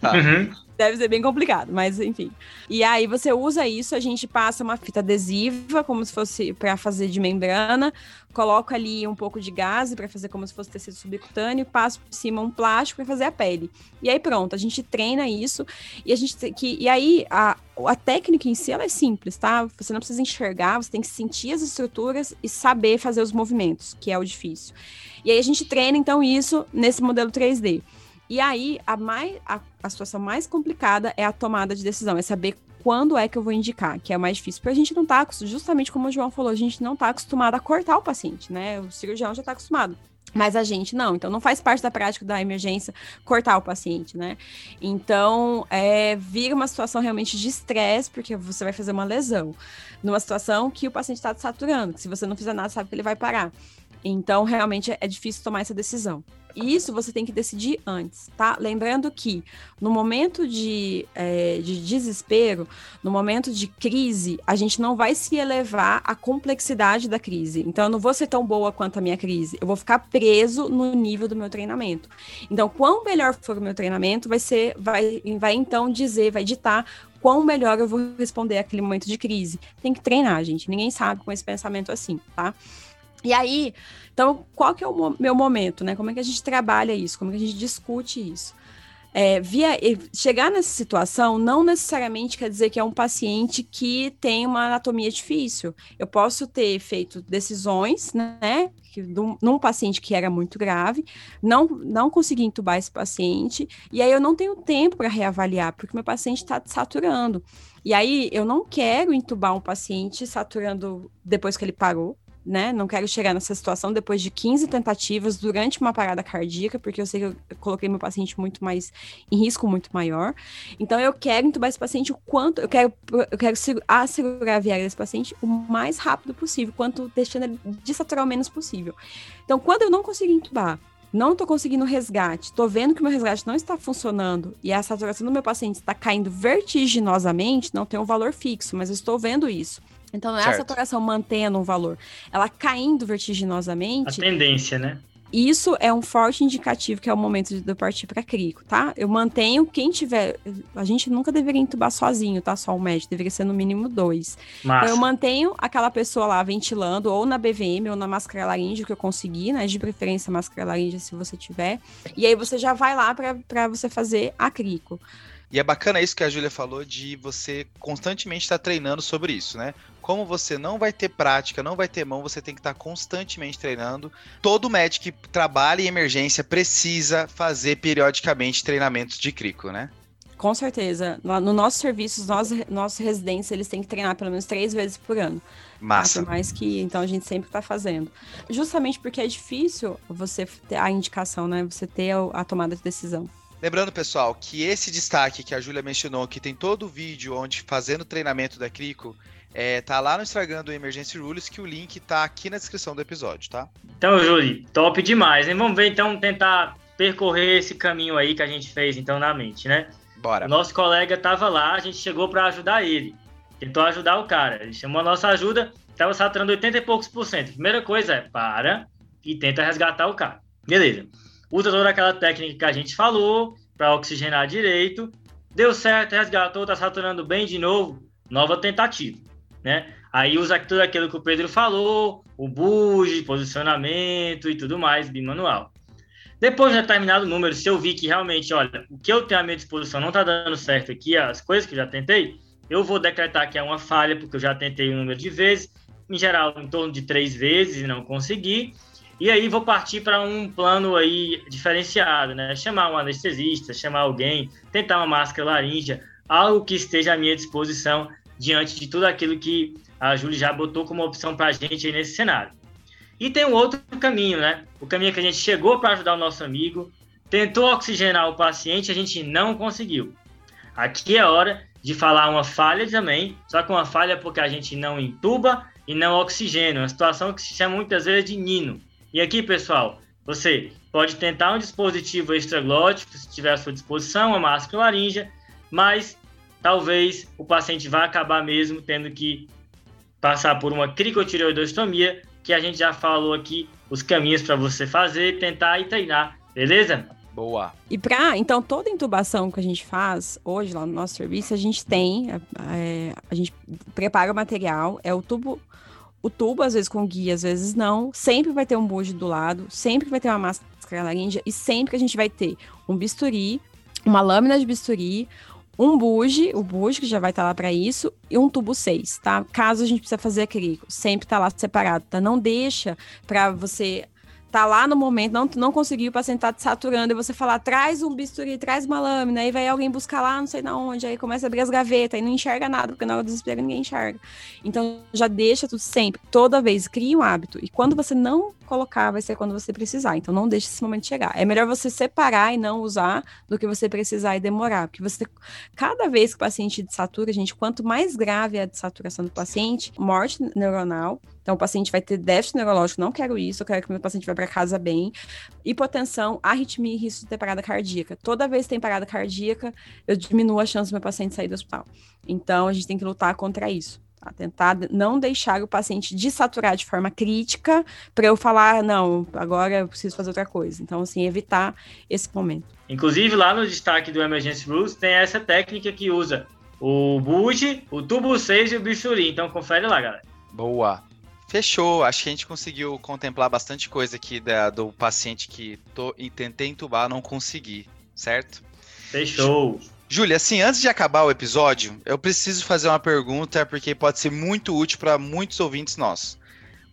Tá. Uhum. Deve ser bem complicado, mas enfim. E aí você usa isso, a gente passa uma fita adesiva, como se fosse para fazer de membrana, coloca ali um pouco de gás para fazer como se fosse tecido subcutâneo, passa por cima um plástico para fazer a pele. E aí pronto, a gente treina isso e a gente que e aí a, a técnica em si ela é simples, tá? Você não precisa enxergar, você tem que sentir as estruturas e saber fazer os movimentos, que é o difícil. E aí a gente treina então isso nesse modelo 3D. E aí, a, mais, a, a situação mais complicada é a tomada de decisão, é saber quando é que eu vou indicar, que é mais difícil. Porque a gente não tá, justamente como o João falou, a gente não tá acostumado a cortar o paciente, né? O cirurgião já tá acostumado. Mas a gente não, então não faz parte da prática da emergência cortar o paciente, né? Então, é, vira uma situação realmente de estresse, porque você vai fazer uma lesão. Numa situação que o paciente está saturando, que se você não fizer nada, sabe que ele vai parar. Então, realmente é difícil tomar essa decisão. E isso você tem que decidir antes, tá? Lembrando que no momento de, é, de desespero, no momento de crise, a gente não vai se elevar à complexidade da crise. Então, eu não vou ser tão boa quanto a minha crise. Eu vou ficar preso no nível do meu treinamento. Então, quão melhor for o meu treinamento, vai ser, vai, vai então dizer, vai ditar quão melhor eu vou responder àquele momento de crise. Tem que treinar, gente. Ninguém sabe com esse pensamento assim, tá? E aí, então, qual que é o meu momento, né? Como é que a gente trabalha isso? Como é que a gente discute isso? É, via, chegar nessa situação não necessariamente quer dizer que é um paciente que tem uma anatomia difícil. Eu posso ter feito decisões, né, que, num, num paciente que era muito grave, não, não consegui entubar esse paciente, e aí eu não tenho tempo para reavaliar, porque meu paciente está saturando. E aí eu não quero entubar um paciente saturando depois que ele parou, né? Não quero chegar nessa situação depois de 15 tentativas durante uma parada cardíaca, porque eu sei que eu coloquei meu paciente muito mais em risco muito maior. Então eu quero entubar esse paciente o quanto eu quero eu quero assegurar a viária desse paciente o mais rápido possível, quanto deixando ele desaturar o menos possível. Então, quando eu não consigo entubar, não estou conseguindo resgate, estou vendo que o meu resgate não está funcionando e a saturação do meu paciente está caindo vertiginosamente, não tem um valor fixo, mas eu estou vendo isso. Então não é certo. a saturação mantendo um valor, ela caindo vertiginosamente. A tendência, né? Isso é um forte indicativo que é o momento de eu partir para crico, tá? Eu mantenho quem tiver. A gente nunca deveria entubar sozinho, tá? Só o médico, deveria ser no mínimo dois. Massa. Então eu mantenho aquela pessoa lá ventilando, ou na BVM, ou na máscara laríngea que eu conseguir, né? De preferência máscara laríngea se você tiver. E aí você já vai lá para você fazer a crico. E é bacana isso que a Júlia falou de você constantemente estar treinando sobre isso, né? Como você não vai ter prática, não vai ter mão, você tem que estar constantemente treinando. Todo médico que trabalha em emergência precisa fazer periodicamente treinamentos de crico, né? Com certeza. No nosso serviço, nós, nossos residentes, eles têm que treinar pelo menos três vezes por ano. Massa. Por mais que, então, a gente sempre está fazendo. Justamente porque é difícil você ter a indicação, né? Você ter a, a tomada de decisão. Lembrando, pessoal, que esse destaque que a Júlia mencionou, que tem todo o vídeo onde fazendo treinamento da Crico, é, tá lá no Instagram do Emergency Rules, que o link tá aqui na descrição do episódio, tá? Então, Júlia, top demais, hein? Vamos ver, então, tentar percorrer esse caminho aí que a gente fez, então, na mente, né? Bora. O nosso colega tava lá, a gente chegou para ajudar ele. Tentou ajudar o cara. Ele chamou a nossa ajuda, tava saturando 80 e poucos por cento. Primeira coisa é, para e tenta resgatar o cara. Beleza usa toda aquela técnica que a gente falou para oxigenar direito. Deu certo, resgatou, tá saturando bem de novo, nova tentativa, né? Aí usa tudo aquilo que o Pedro falou, o buge, posicionamento e tudo mais, bimanual. Depois de determinado número, se eu vi que realmente, olha, o que eu tenho à minha disposição não está dando certo aqui, as coisas que eu já tentei, eu vou decretar que é uma falha, porque eu já tentei um número de vezes, em geral, em torno de três vezes e não consegui. E aí vou partir para um plano aí diferenciado, né? Chamar um anestesista, chamar alguém, tentar uma máscara laríngea, algo que esteja à minha disposição diante de tudo aquilo que a Júlia já botou como opção para a gente nesse cenário. E tem um outro caminho, né? O caminho que a gente chegou para ajudar o nosso amigo, tentou oxigenar o paciente, a gente não conseguiu. Aqui é hora de falar uma falha também, só que uma falha porque a gente não intuba e não oxigena, uma situação que se chama muitas vezes de nino. E aqui, pessoal, você pode tentar um dispositivo extraglótico, se tiver à sua disposição, uma máscara laríngea, mas talvez o paciente vá acabar mesmo tendo que passar por uma cricotireoidostomia, que a gente já falou aqui os caminhos para você fazer, tentar e treinar, beleza? Boa. E para, então, toda intubação que a gente faz hoje lá no nosso serviço, a gente tem, é, a gente prepara o material, é o tubo, o tubo, às vezes com guia, às vezes não, sempre vai ter um bujo do lado, sempre vai ter uma máscara laríngea e sempre a gente vai ter um bisturi, uma lâmina de bisturi, um buge, o buge que já vai estar tá lá para isso, e um tubo 6, tá? Caso a gente precisa fazer acrílico, sempre tá lá separado, tá? Não deixa para você tá lá no momento, não, não conseguiu, o paciente tá te saturando, e você falar, traz um bisturi, traz uma lâmina, aí vai alguém buscar lá, não sei na onde, aí começa a abrir as gavetas, e não enxerga nada, porque na hora do desespero ninguém enxerga. Então, já deixa tudo sempre, toda vez, cria um hábito. E quando você não colocar, vai ser quando você precisar. Então, não deixe esse momento chegar. É melhor você separar e não usar do que você precisar e demorar. Porque você, cada vez que o paciente desatura, gente, quanto mais grave é a desaturação do paciente, morte neuronal, então, o paciente vai ter déficit neurológico, não quero isso, eu quero que meu paciente vá para casa bem. Hipotensão, arritmia e risco de ter parada cardíaca. Toda vez que tem parada cardíaca, eu diminuo a chance do meu paciente sair do hospital. Então, a gente tem que lutar contra isso. Tá? Tentar não deixar o paciente desaturar de forma crítica para eu falar, não, agora eu preciso fazer outra coisa. Então, assim, evitar esse momento. Inclusive, lá no destaque do Emergency Rules tem essa técnica que usa o buge, o tubo 6 e o bisturi. Então, confere lá, galera. Boa. Fechou. Acho que a gente conseguiu contemplar bastante coisa aqui da, do paciente que tô, tentei entubar, não consegui, certo? Fechou. Júlia, assim, antes de acabar o episódio, eu preciso fazer uma pergunta porque pode ser muito útil para muitos ouvintes nossos.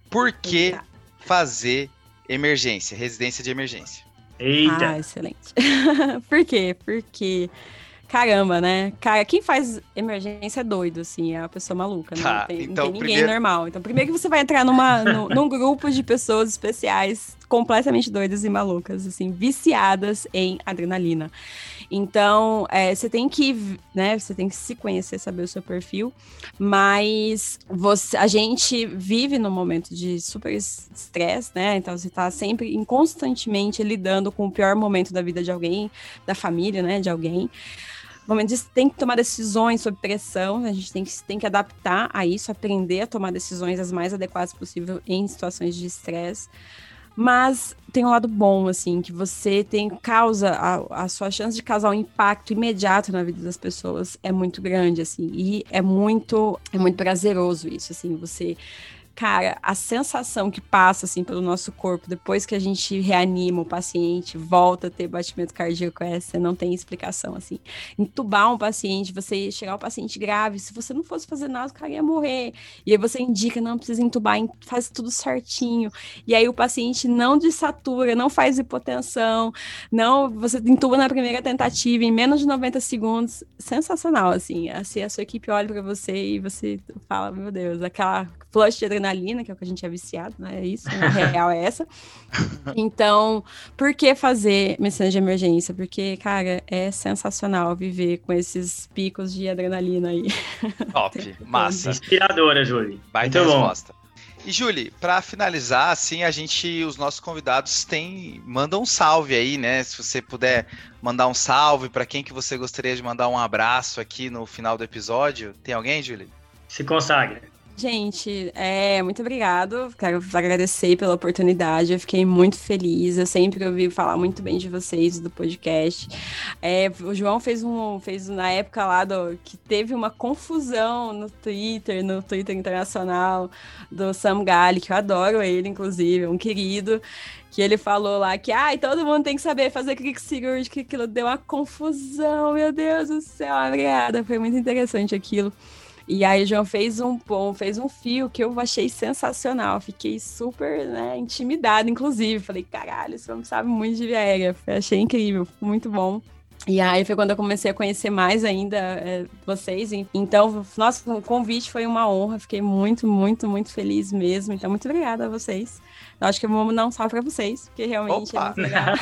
Por que Eita. fazer emergência, residência de emergência? Eita! Ah, excelente. Por quê? Porque caramba, né? Cara, quem faz emergência é doido, assim, é uma pessoa maluca, né? Tá, não, tem, então, não tem ninguém primeiro... normal. Então, primeiro que você vai entrar numa, no, num grupo de pessoas especiais, completamente doidas e malucas, assim, viciadas em adrenalina. Então, é, você tem que, né, você tem que se conhecer, saber o seu perfil, mas você, a gente vive num momento de super estresse, né? Então, você está sempre constantemente lidando com o pior momento da vida de alguém, da família, né, de alguém momentos tem que tomar decisões sob pressão, a gente tem que, tem que adaptar a isso, aprender a tomar decisões as mais adequadas possível em situações de estresse. Mas tem um lado bom, assim, que você tem causa, a, a sua chance de causar um impacto imediato na vida das pessoas é muito grande, assim, e é muito, é muito prazeroso isso, assim, você cara, a sensação que passa assim pelo nosso corpo depois que a gente reanima o paciente, volta a ter batimento cardíaco, essa não tem explicação assim. Entubar um paciente, você chegar ao paciente grave, se você não fosse fazer nada, o cara ia morrer. E aí você indica, não precisa entubar, faz tudo certinho. E aí o paciente não desatura, não faz hipotensão, não, você entuba na primeira tentativa em menos de 90 segundos. Sensacional assim. Assim a sua equipe olha para você e você fala, meu Deus, aquela flush de adrenalina, que é o que a gente é viciado, né? É isso, a real é essa. Então, por que fazer medicina de emergência? Porque, cara, é sensacional viver com esses picos de adrenalina aí. Top, massa. Inspiradora, Júlia. Baita Muito resposta. Bom. E Julie, para finalizar, assim, a gente, os nossos convidados têm, mandam um salve aí, né? Se você puder mandar um salve para quem que você gostaria de mandar um abraço aqui no final do episódio, tem alguém, Julie? Se consagra. Gente, é, muito obrigado. Quero agradecer pela oportunidade. Eu fiquei muito feliz. Eu sempre ouvi falar muito bem de vocês do podcast. É, o João fez um, fez na época lá do que teve uma confusão no Twitter, no Twitter internacional do Sam Gali, que eu adoro ele, inclusive, um querido que ele falou lá que ai, todo mundo tem que saber fazer clique cirúrgico, que aquilo deu uma confusão, meu Deus do céu, obrigada, foi muito interessante aquilo. E aí o João fez um bom, fez um fio que eu achei sensacional. Fiquei super, né, intimidada, inclusive. Falei, caralho, esse homem sabe muito de via aérea. Achei incrível, muito bom. E aí foi quando eu comecei a conhecer mais ainda é, vocês. Então, nossa, o convite foi uma honra. Fiquei muito, muito, muito feliz mesmo. Então, muito obrigada a vocês. Eu acho que vamos dar um salve para vocês, porque realmente Opa. é legal.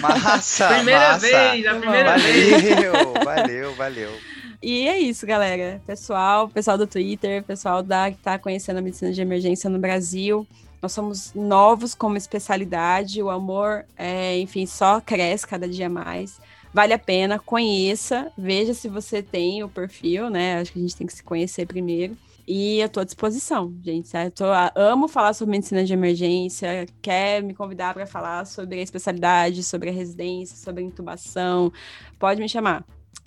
Massa! primeira massa. vez, a primeira valeu, vez. Valeu, valeu, E é isso, galera. Pessoal, pessoal do Twitter, pessoal da, que está conhecendo a medicina de emergência no Brasil. Nós somos novos como especialidade, o amor, é, enfim, só cresce cada dia mais. Vale a pena, conheça, veja se você tem o perfil, né? Acho que a gente tem que se conhecer primeiro. E eu tô à disposição, gente. Eu tô, amo falar sobre medicina de emergência. Quer me convidar para falar sobre a especialidade, sobre a residência, sobre a intubação? Pode me chamar.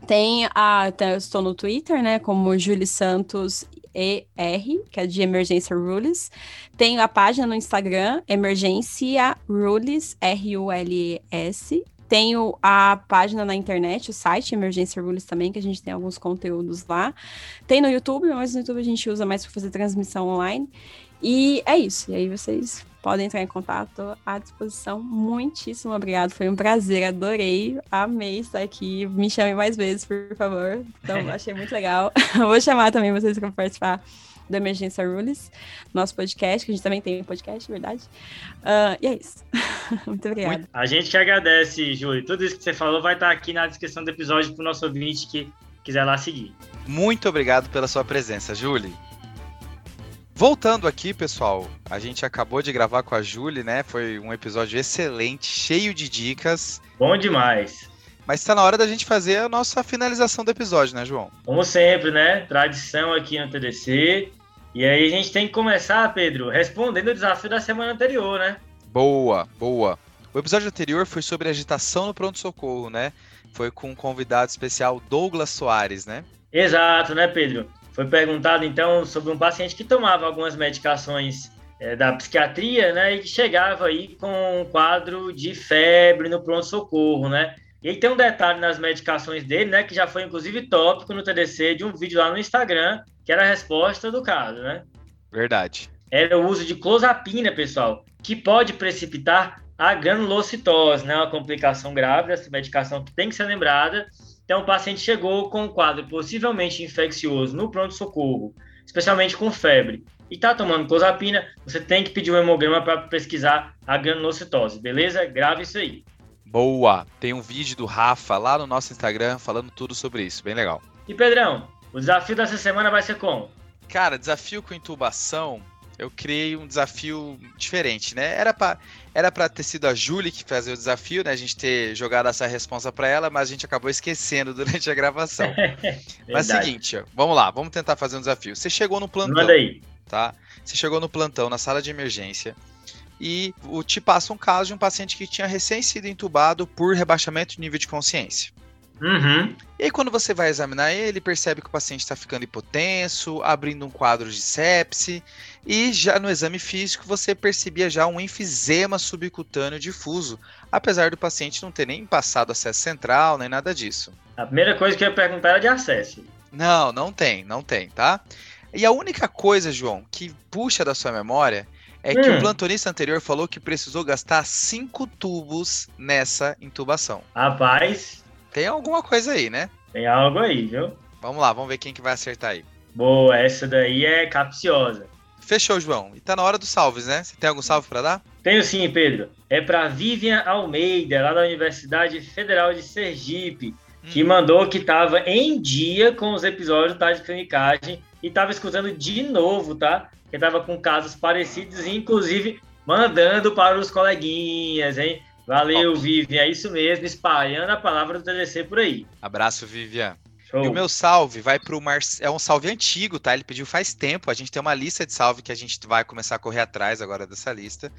Tem a. Estou no Twitter, né? Como Julie Santos ER, que é de Emergência Rules. Tem a página no Instagram, Emergência Rules, R-U-L-E-S. Tenho a página na internet, o site Emergência Rules também, que a gente tem alguns conteúdos lá. Tem no YouTube, mas no YouTube a gente usa mais para fazer transmissão online. E é isso. E aí vocês podem entrar em contato à disposição. Muitíssimo obrigado. Foi um prazer, adorei, amei estar aqui. Me chamem mais vezes, por favor. Então, achei muito legal. Vou chamar também vocês para participar do Emergência Rules, nosso podcast, que a gente também tem um podcast, verdade. Uh, e é isso. Muito obrigada. A gente que agradece, Júlio. Tudo isso que você falou vai estar aqui na descrição do episódio para o nosso ouvinte que quiser lá seguir. Muito obrigado pela sua presença, Júlio. Voltando aqui, pessoal, a gente acabou de gravar com a Julie, né? Foi um episódio excelente, cheio de dicas. Bom demais. Mas está na hora da gente fazer a nossa finalização do episódio, né, João? Como sempre, né? Tradição aqui no TDC. E aí a gente tem que começar, Pedro, respondendo o desafio da semana anterior, né? Boa, boa. O episódio anterior foi sobre agitação no pronto-socorro, né? Foi com um convidado especial, Douglas Soares, né? Exato, né, Pedro? Foi perguntado, então, sobre um paciente que tomava algumas medicações é, da psiquiatria, né? E que chegava aí com um quadro de febre no pronto-socorro, né? E aí tem um detalhe nas medicações dele, né? Que já foi, inclusive, tópico no TDC de um vídeo lá no Instagram, que era a resposta do caso, né? Verdade. Era o uso de clozapina, pessoal, que pode precipitar a granulocitose, né? Uma complicação grave dessa medicação que tem que ser lembrada. Então, o paciente chegou com um quadro possivelmente infeccioso no pronto-socorro, especialmente com febre, e está tomando clozapina, você tem que pedir um hemograma para pesquisar a granulocitose, beleza? Grave isso aí. Boa! Tem um vídeo do Rafa lá no nosso Instagram falando tudo sobre isso, bem legal. E Pedrão, o desafio dessa semana vai ser como? Cara, desafio com intubação, eu criei um desafio diferente, né? Era para era para ter sido a Julie que fazia o desafio, né? A gente ter jogado essa resposta para ela, mas a gente acabou esquecendo durante a gravação. mas seguinte, ó, vamos lá, vamos tentar fazer um desafio. Você chegou no plantão, Manda aí. tá? Você chegou no plantão, na sala de emergência, e o, te passa um caso de um paciente que tinha recém sido entubado por rebaixamento de nível de consciência. Uhum. E aí, quando você vai examinar ele, percebe que o paciente está ficando hipotenso, abrindo um quadro de sepse, e já no exame físico você percebia já um enfisema subcutâneo difuso, apesar do paciente não ter nem passado acesso central, nem nada disso. A primeira coisa que eu ia perguntar era de acesso. Não, não tem, não tem, tá? E a única coisa, João, que puxa da sua memória é que Hum. o plantonista anterior falou que precisou gastar cinco tubos nessa intubação. Rapaz, Tem alguma coisa aí, né? tem algo aí, viu? Vamos lá, vamos ver quem que vai acertar aí. Boa, essa daí é capciosa. Fechou, João. E tá na hora dos salves, né? Você tem algum salve para dar? Tenho sim, Pedro. É para Vivian Almeida, lá da Universidade Federal de Sergipe, que mandou que estava em dia com os episódios tá, de clinicagem e estava escutando de novo, tá? Que estava com casos parecidos inclusive, mandando para os coleguinhas, hein? Valeu, Top. Vivian. É isso mesmo, espalhando a palavra do TDC por aí. Abraço, Vivian. Show. E o meu salve vai pro Marcelo. É um salve antigo, tá? Ele pediu faz tempo. A gente tem uma lista de salve que a gente vai começar a correr atrás agora dessa lista.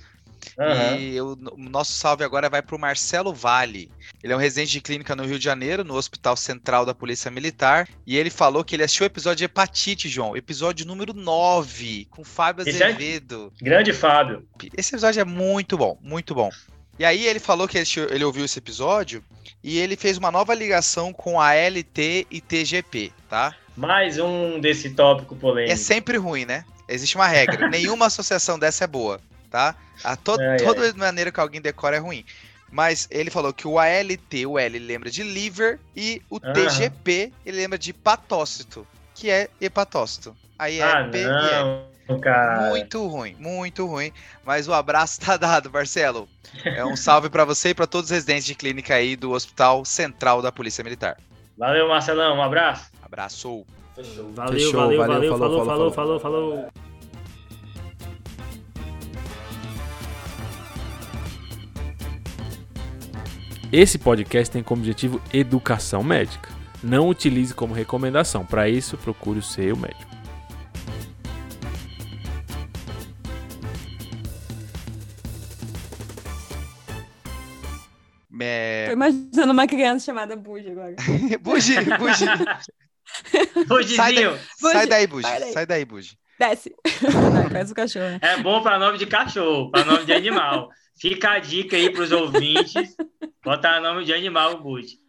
Aham. E o, o nosso salve agora vai pro Marcelo Vale. Ele é um residente de clínica no Rio de Janeiro, no Hospital Central da Polícia Militar. E ele falou que ele assistiu o episódio de hepatite, João. Episódio número 9, com Fábio é- Azevedo. Grande Fábio. Esse episódio é muito bom, muito bom. E aí ele falou que ele, ele ouviu esse episódio e ele fez uma nova ligação com a LT e TGP, tá? Mais um desse tópico polêmico. É sempre ruim, né? Existe uma regra. Nenhuma associação dessa é boa, tá? A to Ai, toda maneira que alguém decora é ruim. Mas ele falou que o ALT, o L, lembra de liver e o ah. TGP, ele lembra de patócito, que é hepatócito. Aí é ah, P não, e. Cara. Muito ruim, muito ruim. Mas o abraço tá dado, Marcelo. É um salve para você e para todos os residentes de clínica aí do Hospital Central da Polícia Militar. Valeu, Marcelão. Um abraço. Abraço. Fechou. Valeu, Fechou, valeu, valeu, valeu, falou, falou, falou, falou, falou. Esse podcast tem como objetivo educação médica. Não utilize como recomendação. Para isso, procure o seu médico. É... Tô imaginando uma criança chamada Bugi agora. Bugi, Bugi. Bugizinho. Sai, sai daí, Bugi. Sai daí, Bugi. Desce. Não, o cachorro. Né? É bom para nome de cachorro, para nome de animal. Fica a dica aí para os ouvintes. Botar nome de animal, Bugi.